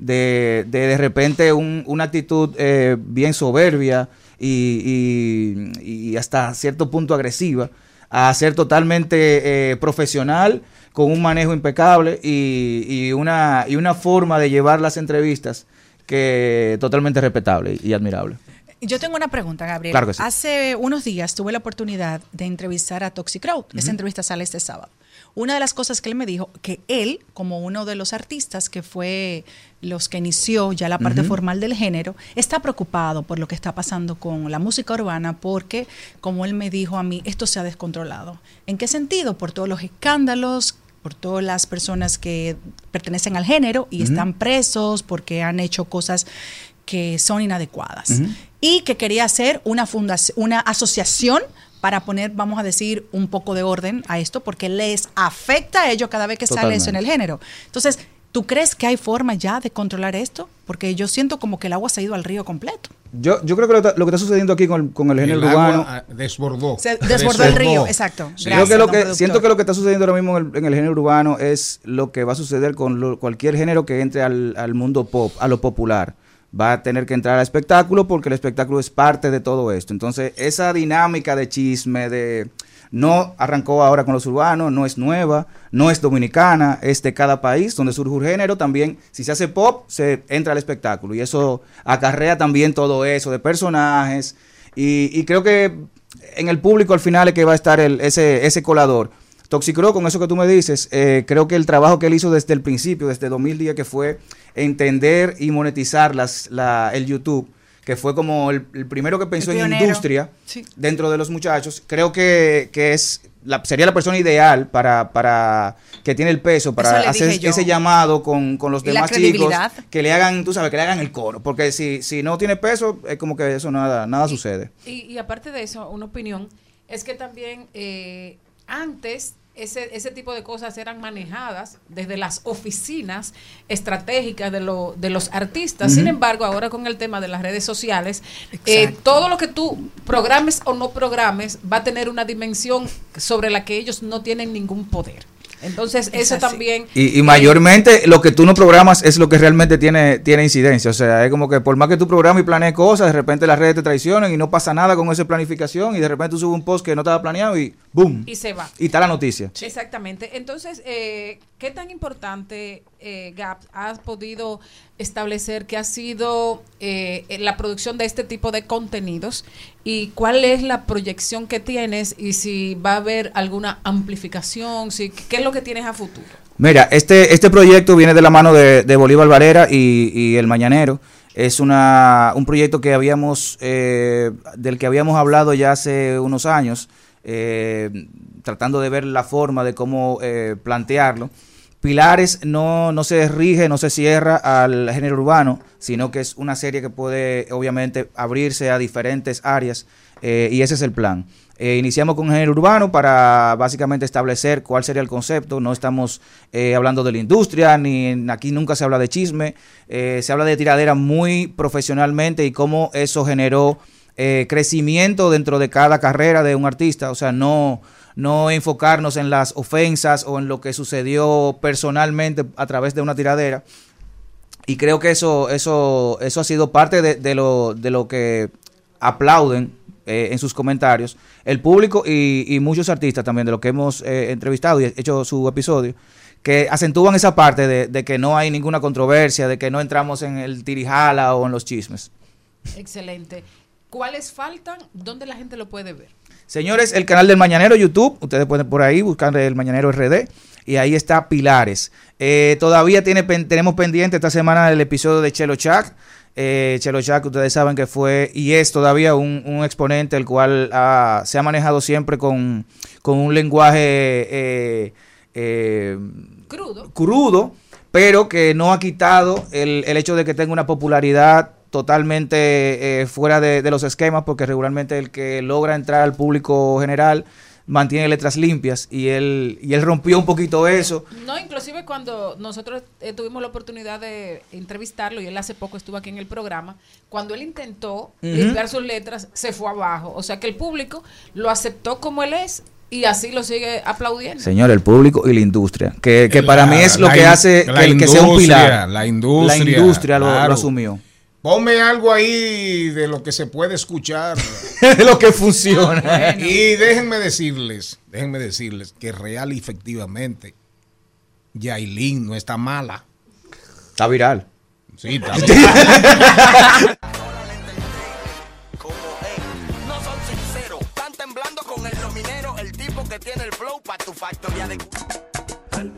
de de, de repente un- una actitud eh, bien soberbia y, y- y hasta cierto punto agresiva, a ser totalmente eh, profesional, con un manejo impecable y, y una, y una forma de llevar las entrevistas que totalmente respetable y admirable. Yo tengo una pregunta, Gabriel. Claro que sí. Hace unos días tuve la oportunidad de entrevistar a Toxic Crowd. Esa entrevista sale este sábado. Una de las cosas que él me dijo, que él, como uno de los artistas que fue los que inició ya la parte formal del género, está preocupado por lo que está pasando con la música urbana porque, como él me dijo a mí, esto se ha descontrolado. ¿En qué sentido? Por todos los escándalos, por todas las personas que pertenecen al género y están presos porque han hecho cosas que son inadecuadas y que quería hacer una fundación, una asociación para poner, vamos a decir, un poco de orden a esto, porque les afecta a ellos cada vez que sale eso en el Totalmente. género. Entonces, ¿Tú crees que hay forma ya de controlar esto? Porque yo siento como que el agua se ha ido al río completo. Yo, yo creo que lo, lo que está sucediendo aquí con el, con el género urbano. ah, desbordó. Se desbordó el río, exacto. Gracias, que lo don que, productor. siento que lo que está sucediendo ahora mismo en el, en el género urbano es lo que va a suceder con lo- cualquier género que entre al, al mundo pop, a lo popular. Va a tener que entrar al espectáculo porque el espectáculo es parte de todo esto. Entonces, esa dinámica de chisme, de no arrancó ahora con los urbanos, no es nueva, no es dominicana, es de cada país donde surge un género. También, si se hace pop, se entra al espectáculo. Y eso acarrea también todo eso de personajes. Y, creo que en el público al final es que va a estar el, ese, ese colador. Toxicro, con eso que tú me dices, eh, creo que el trabajo que él hizo desde el principio, desde 2010, que fue entender y monetizar las, la, el YouTube, que fue como el, el primero que pensó en industria Sí. dentro de los muchachos, creo que, que es la, sería la persona ideal para, para que tiene el peso Eso para hacer ese llamado con, con los demás chicos que le hagan, tú sabes, que le hagan el coro, porque si, si no tiene peso, es como que eso nada, nada sucede. Y, y aparte de eso, una opinión, es que también eh, antes ese, ese tipo de cosas eran manejadas desde las oficinas estratégicas de, lo- de los artistas. Sin embargo, ahora con el tema de las redes sociales, eh, todo lo que tú programes o no programes va a tener una dimensión sobre la que ellos no tienen ningún poder. Entonces, eso también... Y, y mayormente lo que tú no programas es lo que realmente tiene, tiene incidencia. O sea, es como que por más que tú programas y planees cosas, de repente las redes te traicionan y no pasa nada con esa planificación y de repente tú subes un post que no estaba planeado y ¡boom! Y se va. Y está la noticia. Exactamente. Entonces, eh, ¿qué tan importante, eh, Gap, has podido establecer que ha sido eh, la producción de este tipo de contenidos y cuál es la proyección que tienes y si va a haber alguna amplificación, si, qué es lo que tienes a futuro? Mira, este, este proyecto viene de la mano de, Bolívar Valera y, y El Mañanero. Es una, un proyecto que habíamos, eh, del que habíamos hablado ya hace unos años, eh, tratando de ver la forma de cómo eh, plantearlo. Pilares no, no se rige, no se cierra al género urbano, sino que es una serie que puede obviamente abrirse a diferentes áreas eh, y ese es el plan. Eh, iniciamos con género urbano para básicamente establecer cuál sería el concepto. No estamos eh, hablando de la industria, ni aquí nunca se habla de chisme. Eh, se habla de tiradera muy profesionalmente y cómo eso generó crecimiento dentro de cada carrera de un artista. O sea, no, no enfocarnos en las ofensas o en lo que sucedió personalmente a través de una tiradera. Y creo que eso, eso, eso ha sido parte de, lo, de lo que aplauden eh, en sus comentarios el público y, muchos artistas también de lo que hemos eh, entrevistado y hecho su episodio que acentúan esa parte de, de que no hay ninguna controversia, de que no entramos en el tirijala o en los chismes. Excelente. ¿Cuáles faltan? ¿Dónde la gente lo puede ver? Señores, el canal del Mañanero YouTube, ustedes pueden por ahí buscar el Mañanero RD y ahí está Pilares. Eh, todavía tiene, tenemos pendiente esta semana el episodio de Chelo Chac. Eh, Chelo Chac, ustedes saben que fue y es todavía un, un exponente el cual ah, se ha manejado siempre con, con un lenguaje eh, eh, Crudo. crudo, pero que no ha quitado el, el hecho de que tenga una popularidad totalmente eh, fuera de, de los esquemas, porque regularmente el que logra entrar al público general mantiene letras limpias y él, y él rompió un poquito eso. No, inclusive cuando nosotros eh, tuvimos la oportunidad de entrevistarlo y él hace poco estuvo aquí en el programa, cuando él intentó limpiar sus letras, se fue abajo. O sea que el público lo aceptó como él es y así lo sigue aplaudiendo. Señor, el público y la industria, que, que La- para mí es lo que hace que, que sea un pilar. La industria. La industria lo, asumió. Ponme algo ahí de lo que se puede escuchar. de lo que funciona. Y déjenme decirles, déjenme decirles que real y efectivamente, Yailin no está mala. Está viral. Sí, está viral. No son sinceros, están temblando con el nominero, el tipo que tiene el flow para tu factoría de... Al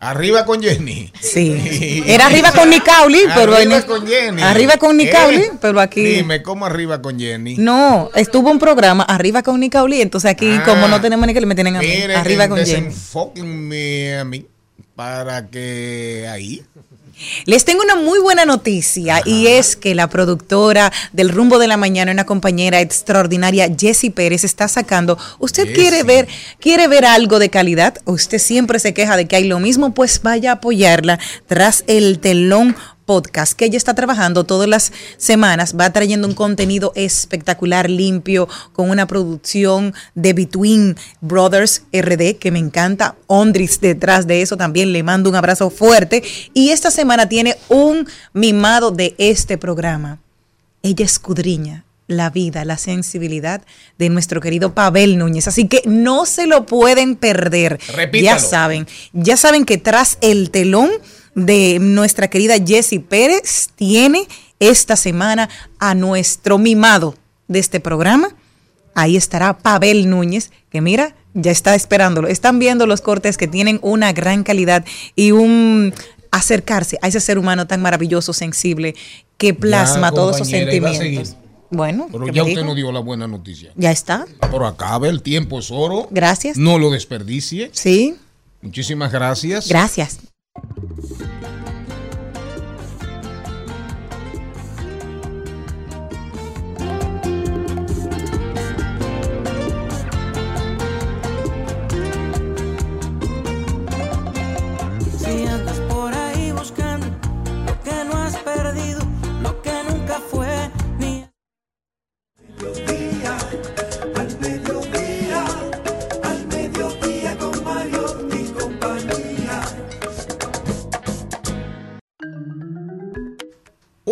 Arriba con Jenny. Sí. Era arriba con Nicauli, pero Arriba en- con Jenny. Arriba con Nicauli, Eh, pero aquí. Dime, ¿cómo arriba con Jenny? No, estuvo un programa arriba con Nicauli, entonces aquí, Ah. como no tenemos ni que le me tienen a mí. Arriba con Jenny. desenfóquenme a mí para que ahí. Les tengo una muy buena noticia y es que la productora del Rumbo de la Mañana, una compañera extraordinaria, Jessie Pérez, está sacando. ¿Usted Jessie. quiere ver quiere ver algo de calidad? ¿Usted siempre se queja de que hay lo mismo? Pues vaya a apoyarla tras el telón podcast que ella está trabajando todas las semanas, va trayendo un contenido espectacular, limpio, con una producción de Between Brothers RD que me encanta, Ondris detrás de eso también le mando un abrazo fuerte y esta semana tiene un mimado de este programa. Ella escudriña la vida, la sensibilidad de nuestro querido Pavel Núñez. Así que no se lo pueden perder. Repítalo. Ya saben, ya saben que tras el telón de nuestra querida Jessie Pérez tiene esta semana a nuestro mimado de este programa. Ahí estará Pavel Núñez, que mira, ya está esperándolo. Están viendo los cortes que tienen una gran calidad y un acercarse a ese ser humano tan maravilloso, sensible, que plasma Ya, todos a sentimientos. Bueno, Pero ¿qué ya usted dijo? no dio la buena noticia. Ya está. Pero acabe, el tiempo es oro. Gracias. No lo desperdicie. Sí. Muchísimas gracias. Gracias. Si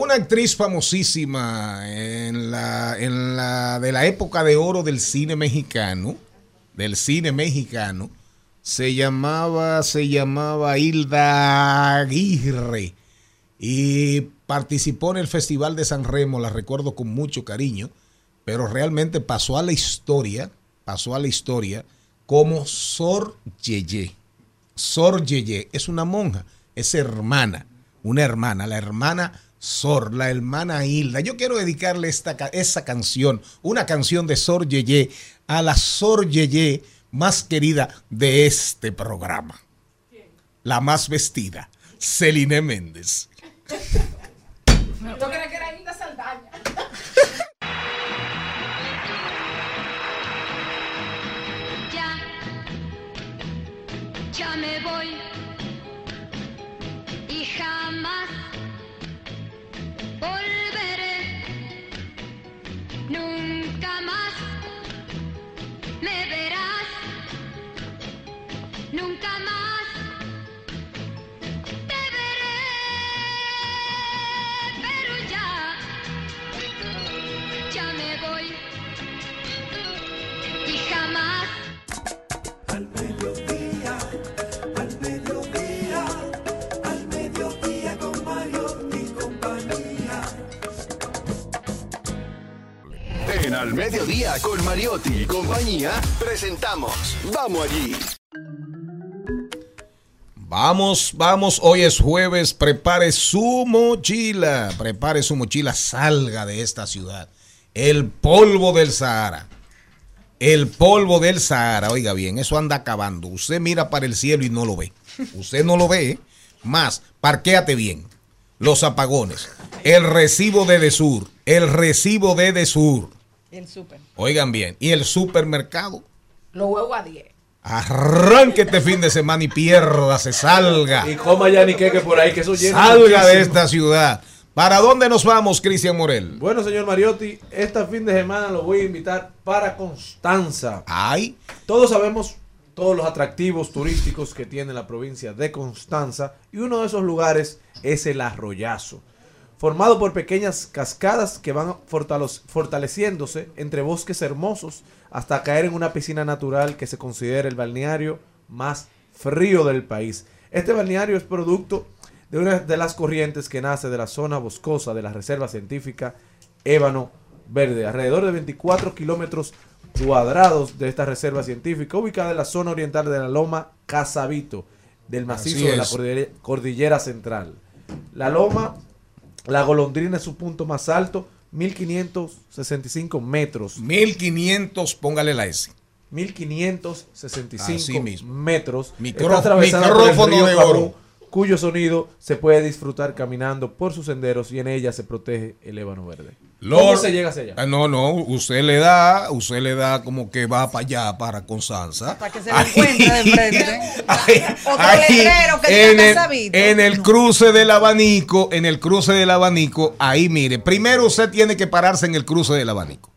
Una actriz famosísima en la, en la de la época de oro del cine mexicano, del cine mexicano, se llamaba, se llamaba Hilda Aguirre y participó en el Festival de San Remo, la recuerdo con mucho cariño, pero realmente pasó a la historia, pasó a la historia como Sor Yeye. Sor Yeye es una monja, es hermana, una hermana, la hermana Sor, la hermana Hilda. Yo quiero dedicarle esta, esa canción, una canción de Sor Yeye, a la Sor Yeye más querida de este programa. La más vestida, Celine Méndez. Yo creía que era Hilda Saldaña. Ya, ya me voy Mediodía con Mariotti y compañía, presentamos Vamos allí. Vamos, vamos, hoy es jueves, prepare su mochila, prepare su mochila, salga de esta ciudad. El polvo del Sahara. El polvo del Sahara, oiga bien, eso anda acabando. Usted mira para el cielo y no lo ve. Usted no lo ve. Más, parquéate bien. Los apagones. El recibo de Desur. El recibo de Desur. El súper. Oigan bien. Y el supermercado. Los huevos a 10. Arranque este fin de semana y pierda, se salga. Y coma ya ni que por ahí, que eso llena Salga de esta ciudad. ¿Para dónde nos vamos, Cristian Morel? Bueno, señor Mariotti, este fin de semana lo voy a invitar para Constanza. Ay. Todos sabemos todos los atractivos turísticos que tiene la provincia de Constanza y uno de esos lugares es el Arroyazo, formado por pequeñas cascadas que van fortaleciéndose entre bosques hermosos hasta caer en una piscina natural que se considera el balneario más frío del país. Este balneario es producto de una de las corrientes que nace de la zona boscosa de la Reserva Científica Ébano Verde, alrededor de 24 kilómetros cuadrados de esta reserva científica ubicada en la zona oriental de la Loma Casabito, del macizo de la cordillera central. La loma, la golondrina es su punto más alto, 1565 metros. 1500, póngale la S. 1565 Así mismo. metros. Micro- micrófono de oro. Cuyo sonido se puede disfrutar caminando por sus senderos y en ella se protege el ébano verde. ¿Cómo Lord- se llega hacia allá? Ah, No, no, usted le da, usted le da como que va para allá, para Constanza. Para que se lo encuentre de frente. Otro Ahí, letrero que en, el, Casabito. en el cruce del abanico, en el cruce del abanico, ahí mire, primero usted tiene que pararse en el cruce del abanico.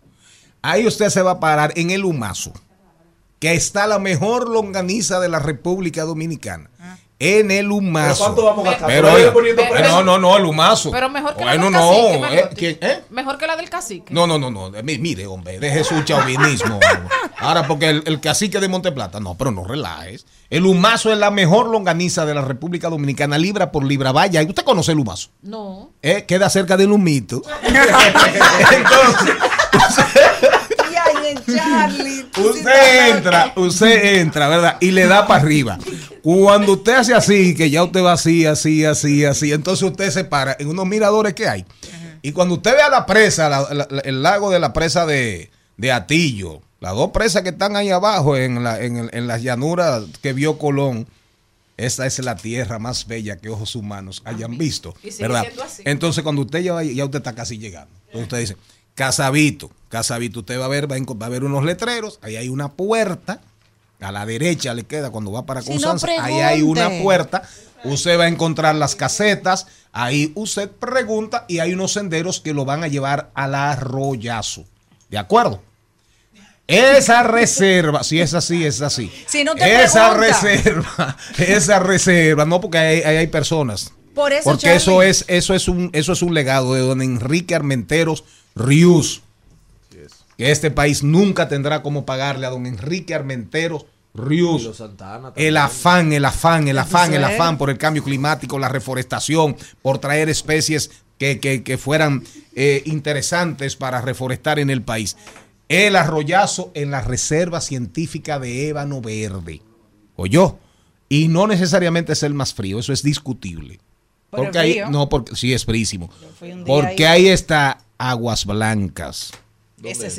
Ahí usted se va a parar en el Humazo, que está la mejor longaniza de la República Dominicana. En el Humazo. ¿Pero cuánto vamos a gastar? No, no, no, el Humazo. Pero mejor que la del no, cacique. eh, mejor, ¿quién, eh? mejor que la del cacique. No, no, no, no. mi- Mire, hombre, deje su chauvinismo. Ahora, porque el, el cacique de Monteplata, no, pero no relajes. El humazo es la mejor longaniza de la República Dominicana, libra por libra. Vaya, ¿y usted conoce el humazo? No. ¿Eh? Queda cerca del humito. Y Charlie. Usted entra, usted entra, ¿verdad? Y le da para arriba. Cuando usted hace así, que ya usted va así, así, así, así, entonces usted se para en unos miradores que hay. Y cuando usted la presa, la- la- la- el lago de la presa de, de Atillo, las dos presas que están ahí abajo en, la, en, las llanuras que vio Colón, esa es la tierra más bella que ojos humanos hayan visto, Y sigue ¿verdad? Entonces cuando usted ya, ya usted está casi llegando, entonces usted dice, Casabito, Casabito, usted va a ver, va a, enco- va a ver unos letreros, ahí hay una puerta, a la derecha le queda cuando va para Si no Constanza, ahí hay una puerta, usted va a encontrar las casetas, ahí usted pregunta y hay unos senderos que lo van a llevar al arroyazo, ¿de acuerdo? Esa reserva, si es así, es así. Si no te esa pregunta. reserva, esa reserva, no porque ahí, ahí hay personas. Por eso, Porque Charlie. eso es, eso es un, eso es un legado de don Enrique Armenteros Rius. Que este país nunca tendrá como pagarle a don Enrique Armenteros Rius. Santana El afán, el afán, el afán, el afán por el cambio climático, la reforestación, por traer especies que, que- que fueran eh, interesantes para reforestar en el país. El arroyazo en la Reserva Científica de Ébano Verde. ¿Oyó? Y no necesariamente es el más frío, eso es discutible. Porque ahí, no, porque sí es día Porque ahí. ahí está Aguas Blancas.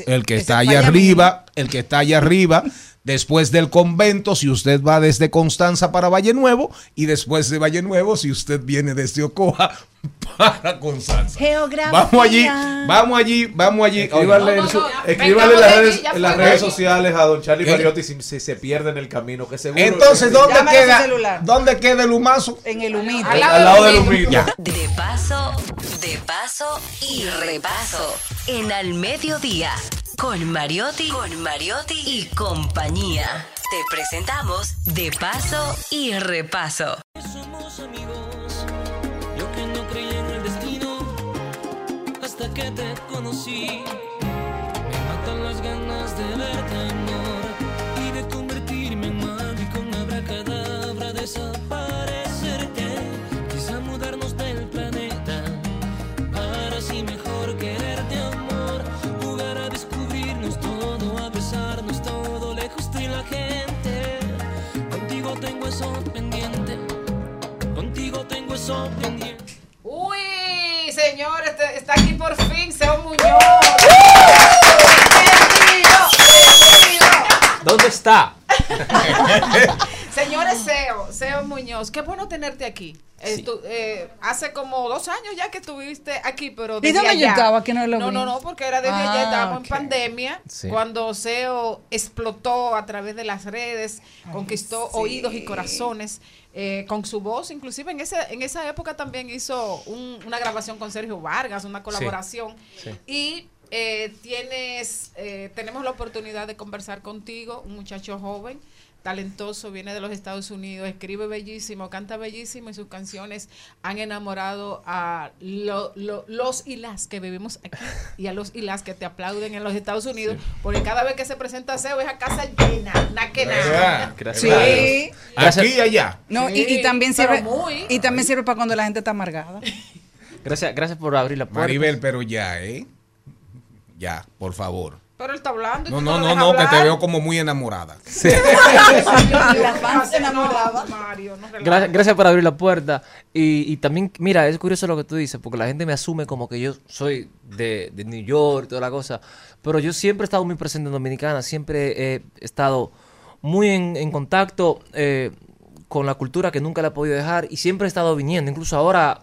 El que está allá arriba, el que está allá arriba, después del convento, si usted va desde Constanza para Valle Nuevo, y después de Valle Nuevo, si usted viene desde Ocoa para Constanza. Geografía. Vamos allí, vamos allí, vamos allí. Escríbanle, no, las de redes, en las redes sociales a don Charlie. Mariotti si, si se pierde en el camino, que seguro. Entonces, ¿dónde queda. ¿dónde queda el humazo? En el humito. Al lado Al lado del humito. humito. Ya. De paso, de paso y repaso. En Al Mediodía. Con Mariotti, con Mariotti y compañía. Te presentamos De paso y repaso. Somos amigos, que te conocí. Me matan las ganas de verte, amor, y de convertirme en mágico, con abracadabra, desaparecerte. Quizá mudarnos del planeta, para así mejor quererte, amor. Jugar a descubrirnos todo, a besarnos todo, lejos de la gente. Contigo tengo eso pendiente. Contigo tengo eso pendiente. Uy, señores, te- está por fin Seo Muñoz. ¿Dónde está? Señores Seo, Seo Muñoz, qué bueno tenerte aquí. Eh, tú, eh, hace como dos años ya que estuviste aquí, pero ¿Y dónde yo allá. estaba que no lo No, no, no, porque era desde Ah, allá, estábamos en pandemia, Sí. cuando SEO explotó a través de las redes, conquistó sí. oídos y corazones, eh, con su voz, inclusive en, ese, en esa época también hizo un- una grabación con Sergio Vargas, una colaboración, sí. y eh, tienes, eh, tenemos la oportunidad de conversar contigo, un muchacho joven, talentoso, viene de los Estados Unidos, escribe bellísimo, canta bellísimo y sus canciones han enamorado a lo- lo- los y las que vivimos aquí y a los y las que te aplauden en los Estados Unidos, porque cada vez que se presenta SEO es a casa llena, na que nada. Gracias. Sí. Aquí y allá. No, y, también sirve muy. y también sirve para cuando la gente está amargada. Gracias, gracias por abrir la puerta. Maribel, pero ya, ¿eh? Ya, por favor. Pero él está hablando. y No, tú no, no, no, que te hablar. veo como muy enamorada. Relajes. Gracias, gracias por abrir la puerta. Y, y también, mira, es curioso lo que tú dices, porque la gente me asume como que yo soy de, de New York y toda la cosa. Pero yo siempre he estado muy presente en Dominicana, siempre he estado muy en, en contacto eh, con la cultura que nunca la he podido dejar y siempre he estado viniendo. Incluso ahora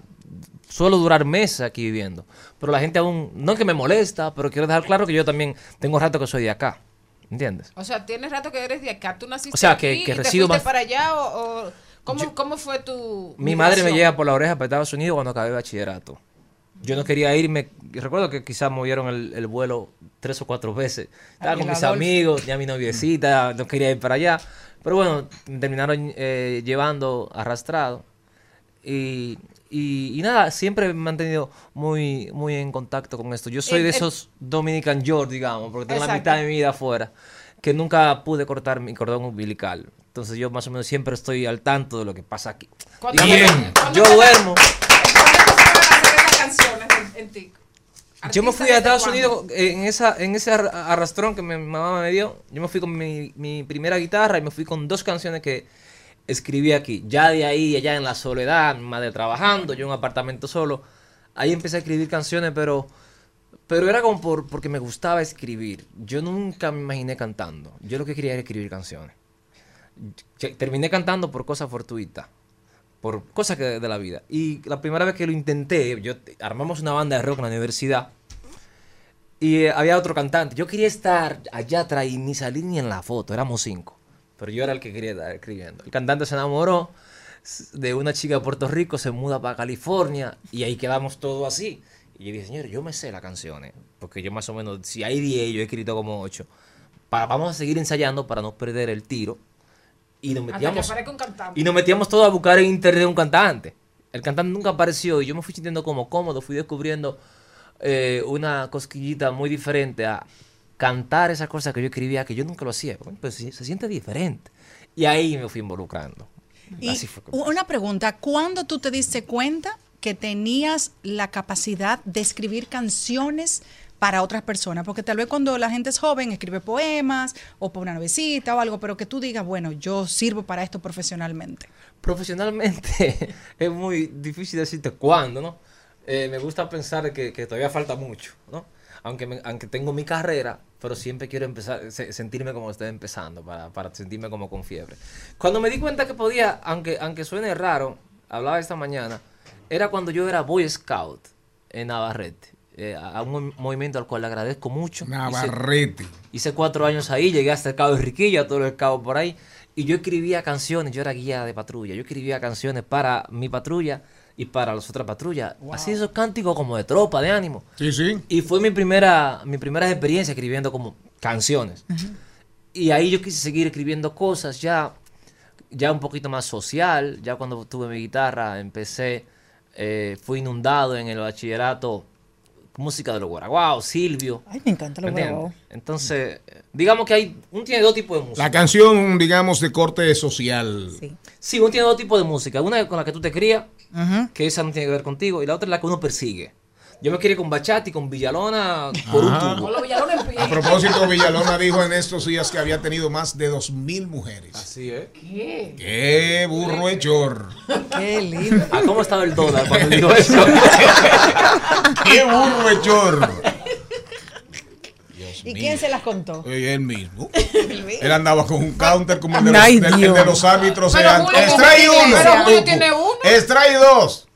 suelo durar meses aquí viviendo. Pero la gente aún, no es que me molesta, pero quiero dejar claro que yo también tengo rato que soy de acá. ¿Entiendes? O sea, tienes rato que eres de acá. Tú naciste O sea, que- aquí que y te resido fuiste más- para allá o, o- ¿cómo, ¿cómo fue tu Mi madre me lleva por la oreja para Estados Unidos cuando acabé bachillerato. Yo no quería irme. Recuerdo que quizás movieron el, el vuelo tres o cuatro veces. Estaba Ay, con el mis Adolfo. amigos, ya mi noviecita, no quería ir para allá. Pero bueno, terminaron eh, llevando arrastrado. Y, y, y nada, siempre me he mantenido muy, muy en contacto con esto. Yo soy El- de el- esos Dominican George, digamos, porque tengo la Exacto. mitad de mi vida afuera, que nunca pude cortar mi cordón umbilical. Entonces yo más o menos siempre estoy al tanto de lo que pasa aquí. ¿Cuándo Digamos, Bien. Yo duermo. Yo me fui a Estados? Unidos en esa en ese ar- arrastrón que mi mamá me dio. Yo me fui con mi, mi primera guitarra y me fui con dos canciones que escribí aquí. Ya de ahí, allá en la soledad, mi madre trabajando, yo en un apartamento solo. Ahí empecé a escribir canciones, pero pero era como por, porque me gustaba escribir. Yo nunca me imaginé cantando. Yo lo que quería era escribir canciones. Terminé cantando por cosas fortuitas, por cosas de la vida. Y la primera vez que lo intenté, yo armamos una banda de rock en la universidad y eh, había otro cantante. Yo quería estar allá atrás y ni salir ni en la foto, éramos cinco. Pero yo era el que quería estar escribiendo. El cantante se enamoró de una chica de Puerto Rico, se muda para California y ahí quedamos todos así. Y yo dije, señor, yo me sé las canciones, porque yo más o menos, si hay 10, yo he escrito como 8. vamos a seguir ensayando para no perder el tiro. Y nos metíamos, y nos metíamos todos a buscar en internet un cantante. El cantante nunca apareció y yo me fui sintiendo como cómodo, fui descubriendo eh, una cosquillita muy diferente a cantar esas cosas que yo escribía que yo nunca lo hacía. Pues sí, se siente diferente. Y ahí me fui involucrando. Y Así fue. como- una pregunta, ¿cuándo tú te diste cuenta que tenías la capacidad de escribir canciones para otras personas? Porque tal vez cuando la gente es joven escribe poemas o para una novecita o algo, pero que tú digas, bueno, yo sirvo para esto profesionalmente. Profesionalmente es muy difícil decirte cuándo, ¿no? Eh, me gusta pensar que, que todavía falta mucho, ¿no? Aunque, me- aunque tengo mi carrera, pero siempre quiero empezar, se- sentirme como estoy empezando, para, para sentirme como con fiebre. Cuando me di cuenta que podía, aunque, aunque suene raro, hablaba esta mañana, era cuando yo era Boy Scout en Navarrete, eh, a un movimiento al cual le agradezco mucho. Hice- Navarrete. Hice cuatro años ahí, llegué hasta el Cabo de Riquilla, todos los cabos por ahí, y yo escribía canciones, yo era guía de patrulla, yo escribía canciones para mi patrulla y para las otras patrullas. Así esos cánticos como de tropa, de ánimo. Sí, sí. Y fue mi primera, mi primera experiencia escribiendo como canciones. Y ahí yo quise seguir escribiendo cosas ya, ya un poquito más social. Ya cuando tuve mi guitarra empecé, eh, fui inundado en el bachillerato música de los guaraguaos, Silvio. Ay, me encanta lo ¿entiendes? guaraguao. Entonces, digamos que hay, uno tiene dos tipos de música. La canción, digamos, de corte social. Sí, uno tiene dos tipos de música. Una con la que tú te crías, Que esa no tiene que ver contigo, y la otra es la que uno persigue. Yo me crié con Bachati, con Villalona, por un Ajá. tubo. A propósito, Villalona dijo en estos días que había tenido más de dos mil mujeres. Así es. ¿Qué? ¡Qué burro hechor! Qué lindo. ¿A cómo estaba el dólar cuando dijo eso? ¡Qué burro hechor! ¿Y quién se las contó? Eh, Él mismo. Él andaba con un counter como el de, Ay, los, del- el Dios. de los árbitros. Pero eran, Julio Extrae uno. pero Julio tiene uno. Extrae dos.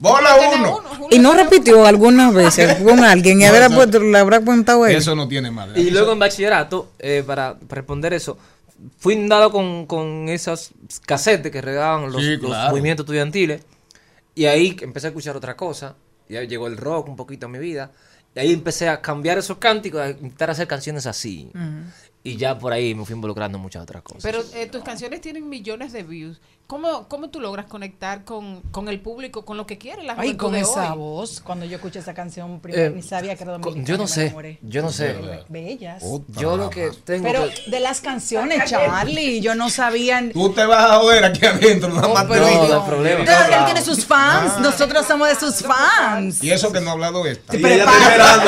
Bola uno. Y no repitió algunas veces con alguien y No, habrá eso- puesto- le habrá contado él. Eso no tiene madre. Y luego en bachillerato, eh, para, responder eso, fui inundado con, con esas casetes que regalaban los, Sí, los claro. movimientos estudiantiles. Y ahí empecé a escuchar otra cosa. Y ahí llegó el rock un poquito a mi vida. Y ahí empecé a cambiar esos cánticos, a intentar hacer canciones así. y ya por ahí me fui involucrando en muchas otras cosas. Pero eh, tus canciones tienen millones de views. ¿Cómo, cómo tú logras conectar con, con el público, con lo que quiere la Ay, juventud con de esa hoy? voz, cuando yo escuché esa canción primero, Eh, ni sabía que era dominicana. yo no me sé, enamoré. yo no sé. Bellas. Yo lo que tengo Pero que- de las canciones, Charlie, yo no sabía. Tú te vas a joder aquí adentro, nada más te pero-. No, no hay problema. Pero él tiene sus fans, nosotros somos de sus fans. Y eso que no ha hablado esta. Y ella está esperando.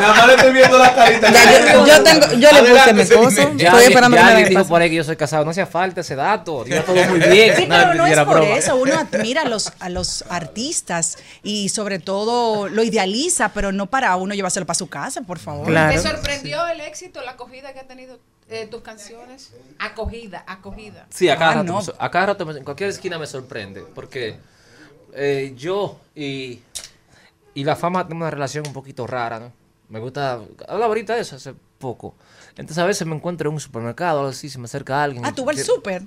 Nada más le estoy viendo la carita. Ya, yo, yo tengo, yo le puse mi. Ya, Estoy esperando que me dijo por ahí que yo soy casado. No hacía falta ese dato. Iba todo muy bien. Sí, No, pero no es por broma. eso. Uno admira a los, a los artistas y sobre todo lo idealiza, pero no para uno llevárselo para su casa, por favor. ¿Te sorprendió el éxito, la acogida que ha tenido eh, tus canciones? Acogida, acogida. Sí, a cada, Ah, rato, no. me sor- a cada rato me- en cualquier esquina me sorprende. Porque eh, yo y, y la fama tenemos una relación un poquito rara, ¿no? Me gusta. Hablaba ahorita de eso hace poco. Entonces a veces me encuentro en un supermercado, algo así, se me acerca alguien. Ah, tú vas al súper.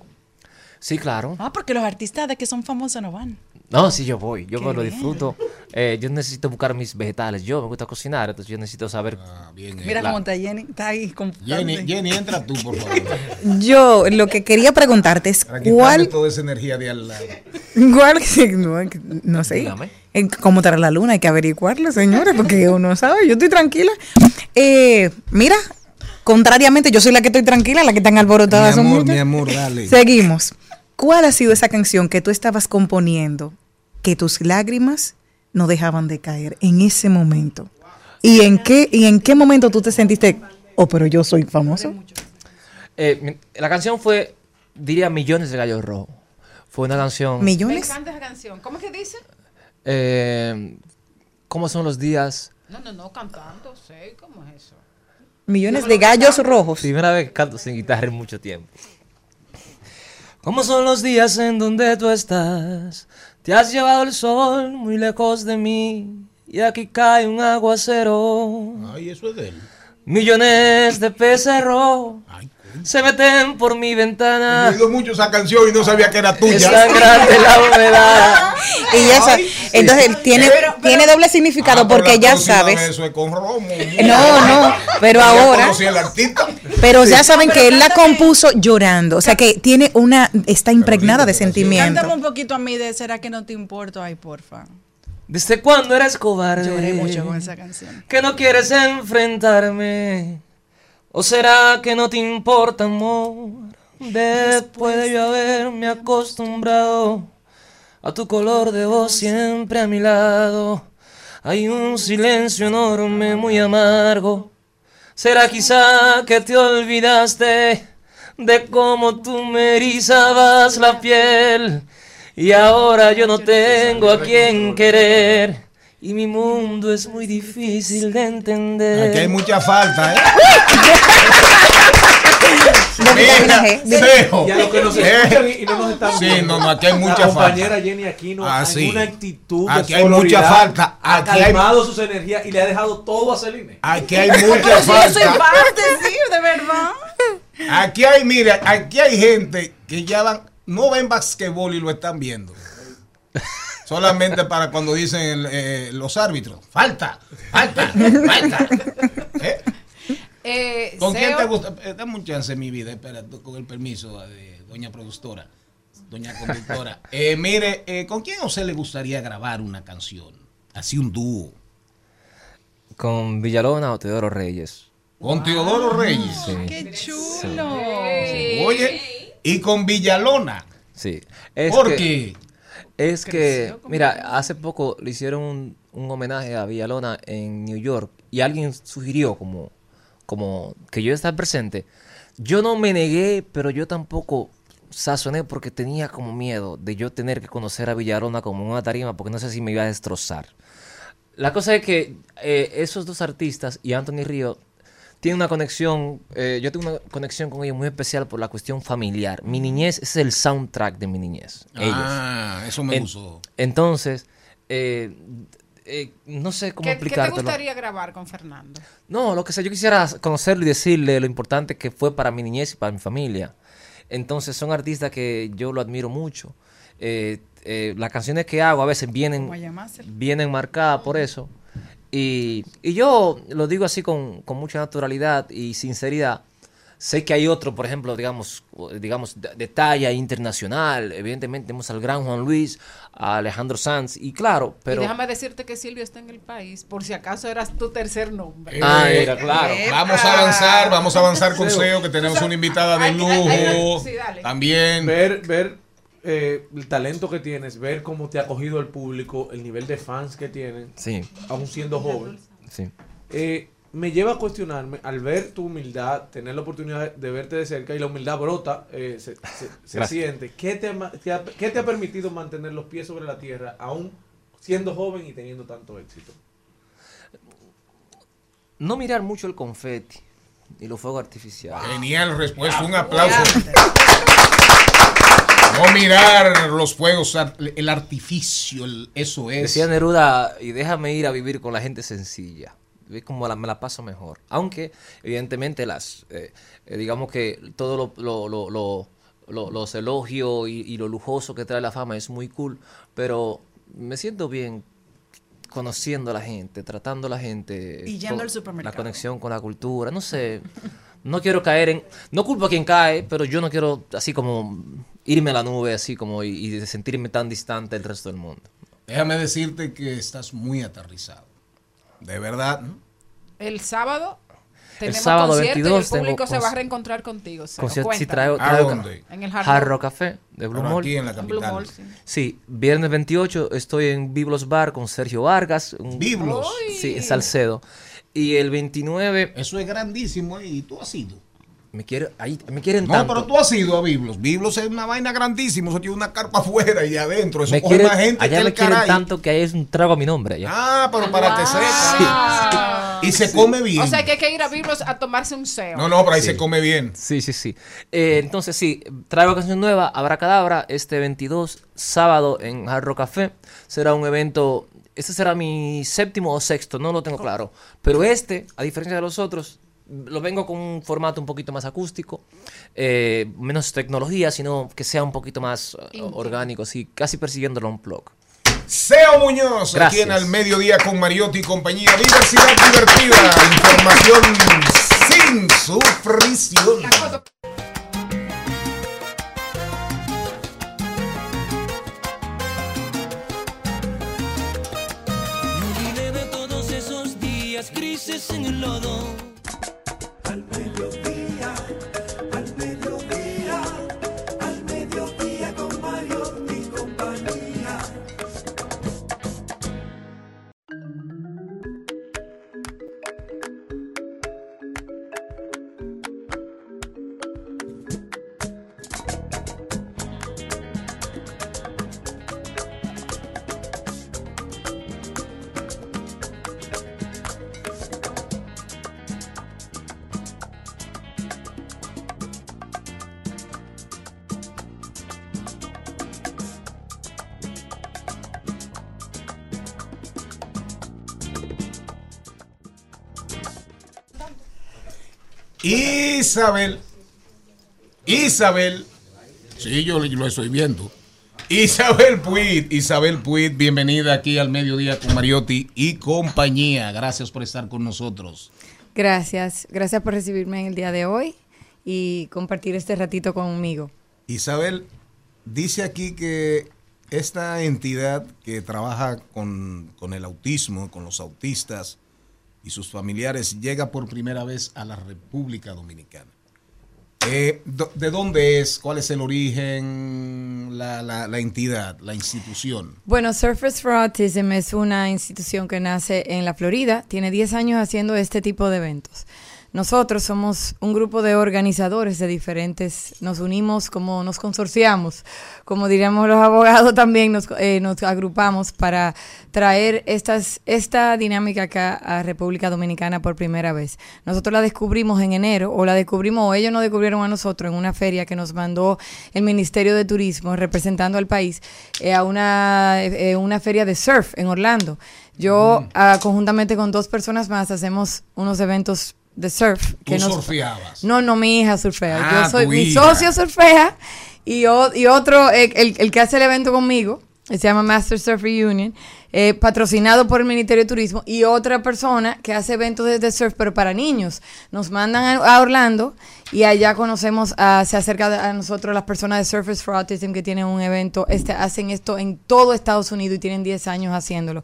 Sí, claro. Ah, porque los artistas de que son famosos no van. No, sí, yo voy, yo lo bien. disfruto. Eh, yo necesito buscar mis vegetales, yo me gusta cocinar, entonces yo necesito saber. Mira la- cómo está Jenny, está ahí con Jenny, Jenny, entra tú, por favor. Yo lo que quería preguntarte es Para quitarle cuál, toda esa energía de al lado. cuál no, no sé, Dígame. en cómo estará la luna, hay que averiguarlo, señores, porque uno sabe, yo estoy tranquila. Eh, mira, contrariamente, yo soy la que estoy tranquila, la que están alborotadas Mi son amor, mi amor, dale. Seguimos. ¿Cuál ha sido esa canción que tú estabas componiendo que tus lágrimas no dejaban de caer en ese momento? ¿Y en qué, y en qué momento tú te sentiste, oh, pero yo soy famoso? Eh, la canción fue, diría, Millones de Gallos Rojos. Fue una canción. Me encanta esa canción. ¿Cómo es que dice? Eh, ¿Cómo son los días? No, no, no, cantando, sé, ¿cómo es eso? Millones de gallos rojos. Primera vez que canto sin guitarra en mucho tiempo. ¿Cómo son los días en donde tú estás? Te has llevado el sol muy lejos de mí y aquí cae un aguacero. Ay, eso es de él. Millones de peces rojos se meten por mi He ventana. oído mucho esa canción y no sabía que era tuya. Es tan grande la humedad. Y esa, entonces tiene, tiene doble significado Ah, porque ya sabes. vez Eso es con Romo. No, no, pero Ya ahora- al artista. Pero ya saben que él la compuso llorando, o sea que tiene una, está impregnada de sentimiento. Cántame un poquito a mí de ¿Será que no te importo? Ay, porfa. ¿Desde cuándo eres cobarde? Lloré mucho con esa canción. Que no quieres enfrentarme. ¿O será que no te importa, amor? Después de yo haberme acostumbrado a tu color de voz siempre a mi lado, hay un silencio enorme, muy amargo. ¿Será quizá que te olvidaste de cómo tú me erizabas la piel? Y ahora yo no tengo a quien querer. Y mi mundo es muy difícil de entender. Aquí hay mucha falta, ¿eh? Mira, Cejo. Y a los que nos Eh. escuchan y y no nos están Sí, viendo. no, no, aquí hay mucha La compañera falta. Jenny Aquino Ah, sí. una actitud de Aquí hay mucha falta. Ha Aquí hay- calmado sus energías y le ha dejado todo a Celine. Aquí hay mucha Yo soy falta. parte, sí, de verdad. Aquí hay, mira, aquí hay gente que ya van, no ven basquetbol y lo están viendo. Solamente para cuando dicen el, eh, los árbitros. Falta, falta, falta. Eh, ¿Con quién te gusta? Eh, dame un chance, mi vida, espera, con el permiso de doña productora, doña conductora. Eh, mire, eh, ¿con quién a usted le gustaría grabar una canción? Así un dúo. Con Villalona o Teodoro Reyes. Con Teodoro Reyes. Sí. Qué chulo. Oye, y con Villalona. Sí. Es ¿Por que- qué? Es que, mira, hace poco le hicieron un, un homenaje a Villalona en New York y alguien sugirió como, como que yo estar presente. Yo no me negué, pero yo tampoco sazoné porque tenía como miedo de yo tener que conocer a Villalona como una tarima porque no sé si me iba a destrozar. La cosa es que eh, esos dos artistas y Anthony Río tienen una conexión, eh, yo tengo una conexión con ellos muy especial por la cuestión familiar. Mi niñez es el soundtrack de mi niñez. ellos. Ah, eso me En- gustó. Entonces, eh, eh, no sé cómo ¿Qué, qué te gustaría grabar con Fernando? No, lo que sea, yo quisiera conocerlo y decirle lo importante que fue para mi niñez y para mi familia. Entonces, son artistas que yo lo admiro mucho. Eh, eh, las canciones que hago a veces vienen, vienen marcadas por eso. Y, y yo lo digo así con, con mucha naturalidad y sinceridad, Sé que hay otro, por ejemplo, digamos, digamos de, de talla internacional. Evidentemente tenemos al gran Juan Luis, a Alejandro Sanz, y claro, pero... y déjame decirte que Silvio está en el país, por si acaso eras tu tercer nombre. Ah, mira, claro. Vamos a avanzar, vamos a avanzar con Seo. Que tenemos una invitada de lujo. sí, dale. También. Ver, ver eh, el talento que tienes, ver cómo te ha acogido el público, el nivel de fans que tienen, Sí. aún siendo joven. Sí. Eh, me lleva a cuestionarme, al ver tu humildad, tener la oportunidad de verte de cerca y la humildad brota, eh, se, se- se Gracias. siente. ¿Qué te, ha ma- te ha, qué te ha permitido mantener los pies sobre la tierra, aún siendo joven y teniendo tanto éxito? No mirar mucho el confeti y los fuegos artificiales. Genial respuesta, un aplauso. No mirar los fuegos, el artificio, el- eso es. Decía Neruda, y déjame ir a vivir con la gente sencilla. Ve como la- me la paso mejor. Aunque, evidentemente, las eh, eh, digamos que todo lo, lo- lo- lo- lo- los elogios y, y lo lujoso que trae la fama es muy cool, pero me siento bien conociendo a la gente, tratando a la gente. Y yendo al supermercado. La conexión con la cultura, no sé. No quiero caer en. No culpo a quien cae, pero yo no quiero así como irme a la nube, así como y, y sentirme tan distante del resto del mundo. Déjame decirte que estás muy aterrizado. De verdad. ¿no? El sábado tenemos sábado concierto 22 y el público se va a reencontrar contigo. Concierto, sí, traigo, traigo ca- En el. Rock Café de Blue Mall. aquí en la capital. Mall, sí. Sí, viernes 28 estoy en Biblos Bar con Sergio Vargas. un- Biblos. Sí, en Salcedo. Y el 29 Eso es grandísimo ¿eh? y tú has ido. me, quiere, ahí, me quieren No, tanto. pero tú has ido a Biblos. Biblos es una vaina grandísima. Eso tiene una carpa afuera y adentro. Eso me coge quieren- más gente allá que me el quieren caray. tanto que ahí es un trago a mi nombre allá. Ah, pero para que sepas. Y se come bien. O sea que hay que ir a Biblos a tomarse un seo. No, no, pero ahí Sí. se come bien. Sí, sí, sí. Eh, entonces, sí, traigo canción nueva, Habrá Cadabra, este 22, sábado en Hard Rock Café. Será un evento, este será mi séptimo o sexto, no lo tengo claro. Pero este, a diferencia de los otros, lo vengo con un formato un poquito más acústico, eh, menos tecnología, sino que sea un poquito más eh, orgánico, sí, casi persiguiendo un blog. Seo Muñoz, aquí Gracias. en Al Mediodía con Mariotti y compañía. Diversidad divertida. Información sin sufrición. Días grises en el lodo. Isabel. Isabel. Sí, yo lo estoy viendo. Isabel Puig. Isabel Puig, bienvenida aquí al Mediodía con Mariotti y compañía. Gracias por estar con nosotros. Gracias, gracias por recibirme en el día de hoy y compartir este ratito conmigo. Isabel, dice aquí que esta entidad que trabaja con, con el autismo, con los autistas y sus familiares, llega por primera vez a la República Dominicana. Eh, ¿De dónde es? ¿Cuál es el origen? La- la entidad, la institución. Bueno, Surface for Autism es una institución que nace en la Florida, tiene 10 años haciendo este tipo de eventos. Nosotros somos un grupo de organizadores de diferentes, nos unimos como nos consorciamos, como diríamos los abogados también nos, eh, nos agrupamos para traer estas, esta dinámica acá a República Dominicana por primera vez. Nosotros la descubrimos en enero, o la descubrimos, o ellos nos descubrieron a nosotros en una feria que nos mandó el Ministerio de Turismo representando al país eh, a una, eh, una feria de surf en Orlando. Yo, ah, conjuntamente con dos personas más, hacemos unos eventos de surf. Tú surfeabas. No, no, mi hija surfea. Ah, Yo soy mi hija. socio surfea y, o- y otro, el, el que hace el evento conmigo, Se llama Master Surf Reunion, eh, patrocinado por el Ministerio de Turismo y otra persona que hace eventos de, de surf, pero para niños. Nos mandan a, a Orlando y allá conocemos, a, se acerca a nosotros las personas de Surfers for Autism que tienen un evento, este, hacen esto en todo Estados Unidos y tienen 10 años haciéndolo.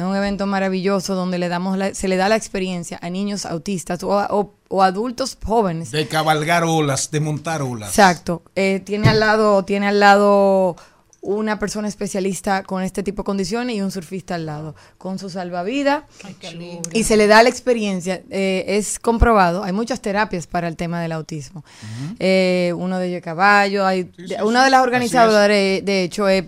Es un evento maravilloso donde le damos la- se le da la experiencia a niños autistas o, a- o- o adultos jóvenes De cabalgar olas, de montar olas. Exacto. Eh, tiene al lado, tiene al lado una persona especialista con este tipo de condiciones y un surfista al lado, con su salvavidas. Y se le da la experiencia. eh, es comprobado. Hay muchas terapias para el tema del autismo. Eh, uno de ellos caballo. Hay, una de las organizadoras, de, de hecho, es,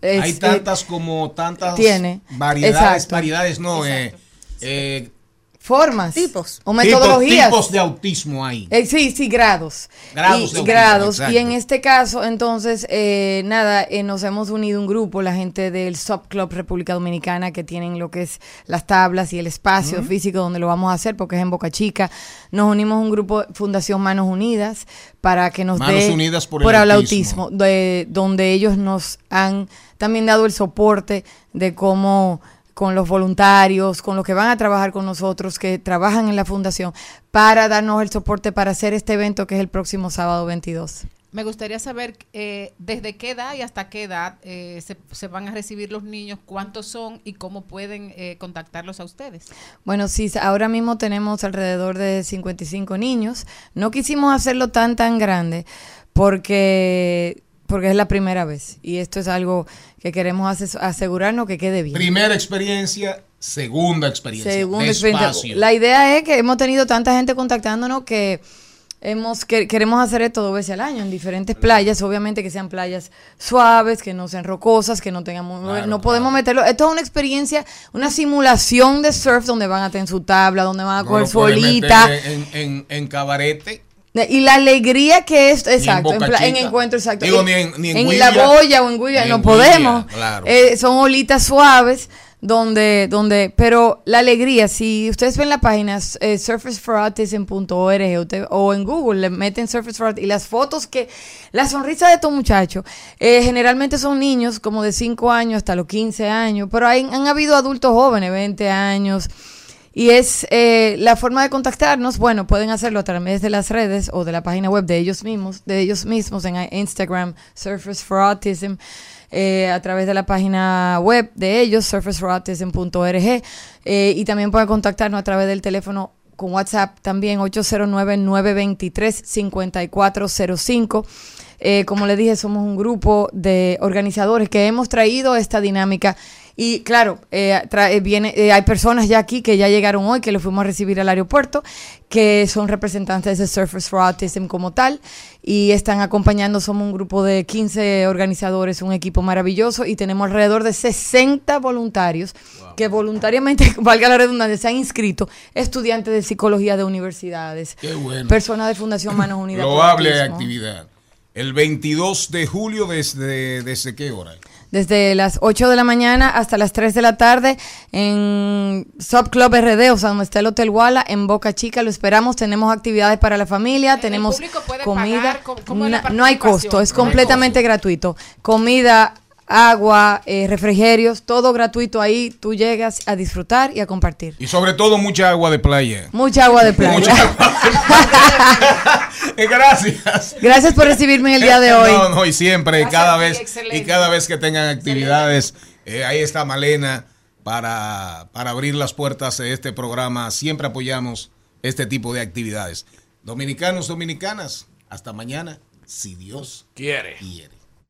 es- Hay eh, tantas como tantas tiene. variedades, Exacto. variedades, no, eh, eh, formas. Tipos. O metodologías. tipos de autismo hay. Eh, sí, sí, grados. Grados y, de autismo, grados. Y en este caso, entonces, eh, nada, eh, nos hemos unido un grupo, la gente del Sub Club República Dominicana, que tienen lo que es las tablas y el espacio físico donde lo vamos a hacer, porque es en Boca Chica. Nos unimos un grupo, Fundación Manos Unidas, para que nos Manos dé Unidas por el autismo. de- donde ellos nos han también dado el soporte de cómo con los voluntarios, con los que van a trabajar con nosotros, que trabajan en la fundación, para darnos el soporte para hacer este evento que es el próximo sábado 22. Me gustaría saber eh, desde qué edad y hasta qué edad eh, se, se van a recibir los niños, cuántos son y cómo pueden eh, contactarlos a ustedes. Bueno, sí, ahora mismo tenemos alrededor de 55 niños. No quisimos hacerlo tan, tan grande porque, porque es la primera vez y esto es algo que queremos asegurarnos que quede bien. Primera experiencia, segunda experiencia. Segunda experiencia. La idea es que hemos tenido tanta gente contactándonos que hemos que, queremos hacer esto dos veces al año en diferentes playas, obviamente que sean playas suaves, que no sean rocosas, que no tengan muy- no podemos meterlo. Esto es una experiencia, una simulación de surf donde van a tener su tabla, donde van a No coger su olita. En, en, en cabarete. Y la alegría que es, exacto, en, en encuentro, exacto. Digo, En- ni en- ni en en Guilla. la boya o en Guilla, no podemos. Guilla, claro. Eh, son olitas suaves donde, donde, pero la alegría, si ustedes ven la página eh, surfaceforautism.org o en Google le meten Surface for Autism y las fotos que, la sonrisa de estos muchachos, eh, generalmente son niños como de 5 años hasta los 15 años, pero hay, han habido adultos jóvenes, 20 años, y es eh, la forma de contactarnos, bueno, pueden hacerlo a través de las redes o de la página web de ellos mismos, de ellos mismos en Instagram, Surfers for Autism, eh, a través de la página web de ellos, surfaceforautism.org, eh, y también pueden contactarnos a través del teléfono con WhatsApp también 809-923-5405. Eh, como les dije, somos un grupo de organizadores que hemos traído esta dinámica y claro, eh, tra- eh, viene, eh, hay personas ya aquí que ya llegaron hoy, que los fuimos a recibir al aeropuerto, que son representantes de Surfers for Autism como tal, y están acompañando, somos un grupo de 15 organizadores, un equipo maravilloso, y tenemos alrededor de 60 voluntarios que voluntariamente, valga la redundancia, se han inscrito, estudiantes de psicología de universidades, bueno. personas de Fundación Manos Unidas. Loable actividad. El 22 de julio, ¿desde, desde qué hora? Desde las 8 de la mañana hasta las 3 de la tarde en Sub Club RD, o sea, donde está el Hotel Walla, en Boca Chica. Lo esperamos. Tenemos actividades para la familia, tenemos público puede comida. pagar? ¿Cómo- no hay costo, es No completamente gratuito. Comida, agua, eh, refrigerios, todo gratuito ahí. Tú llegas a disfrutar y a compartir. Y sobre todo mucha agua de playa. Mucha agua de playa. Mucha Eh, Gracias. Gracias por recibirme en el día de hoy. No, no, y siempre, Gracias cada vez, excelente. y cada vez que tengan actividades, eh, ahí está Malena para, para abrir las puertas de este programa. Siempre apoyamos este tipo de actividades. Dominicanos, dominicanas, hasta mañana, si Dios quiere.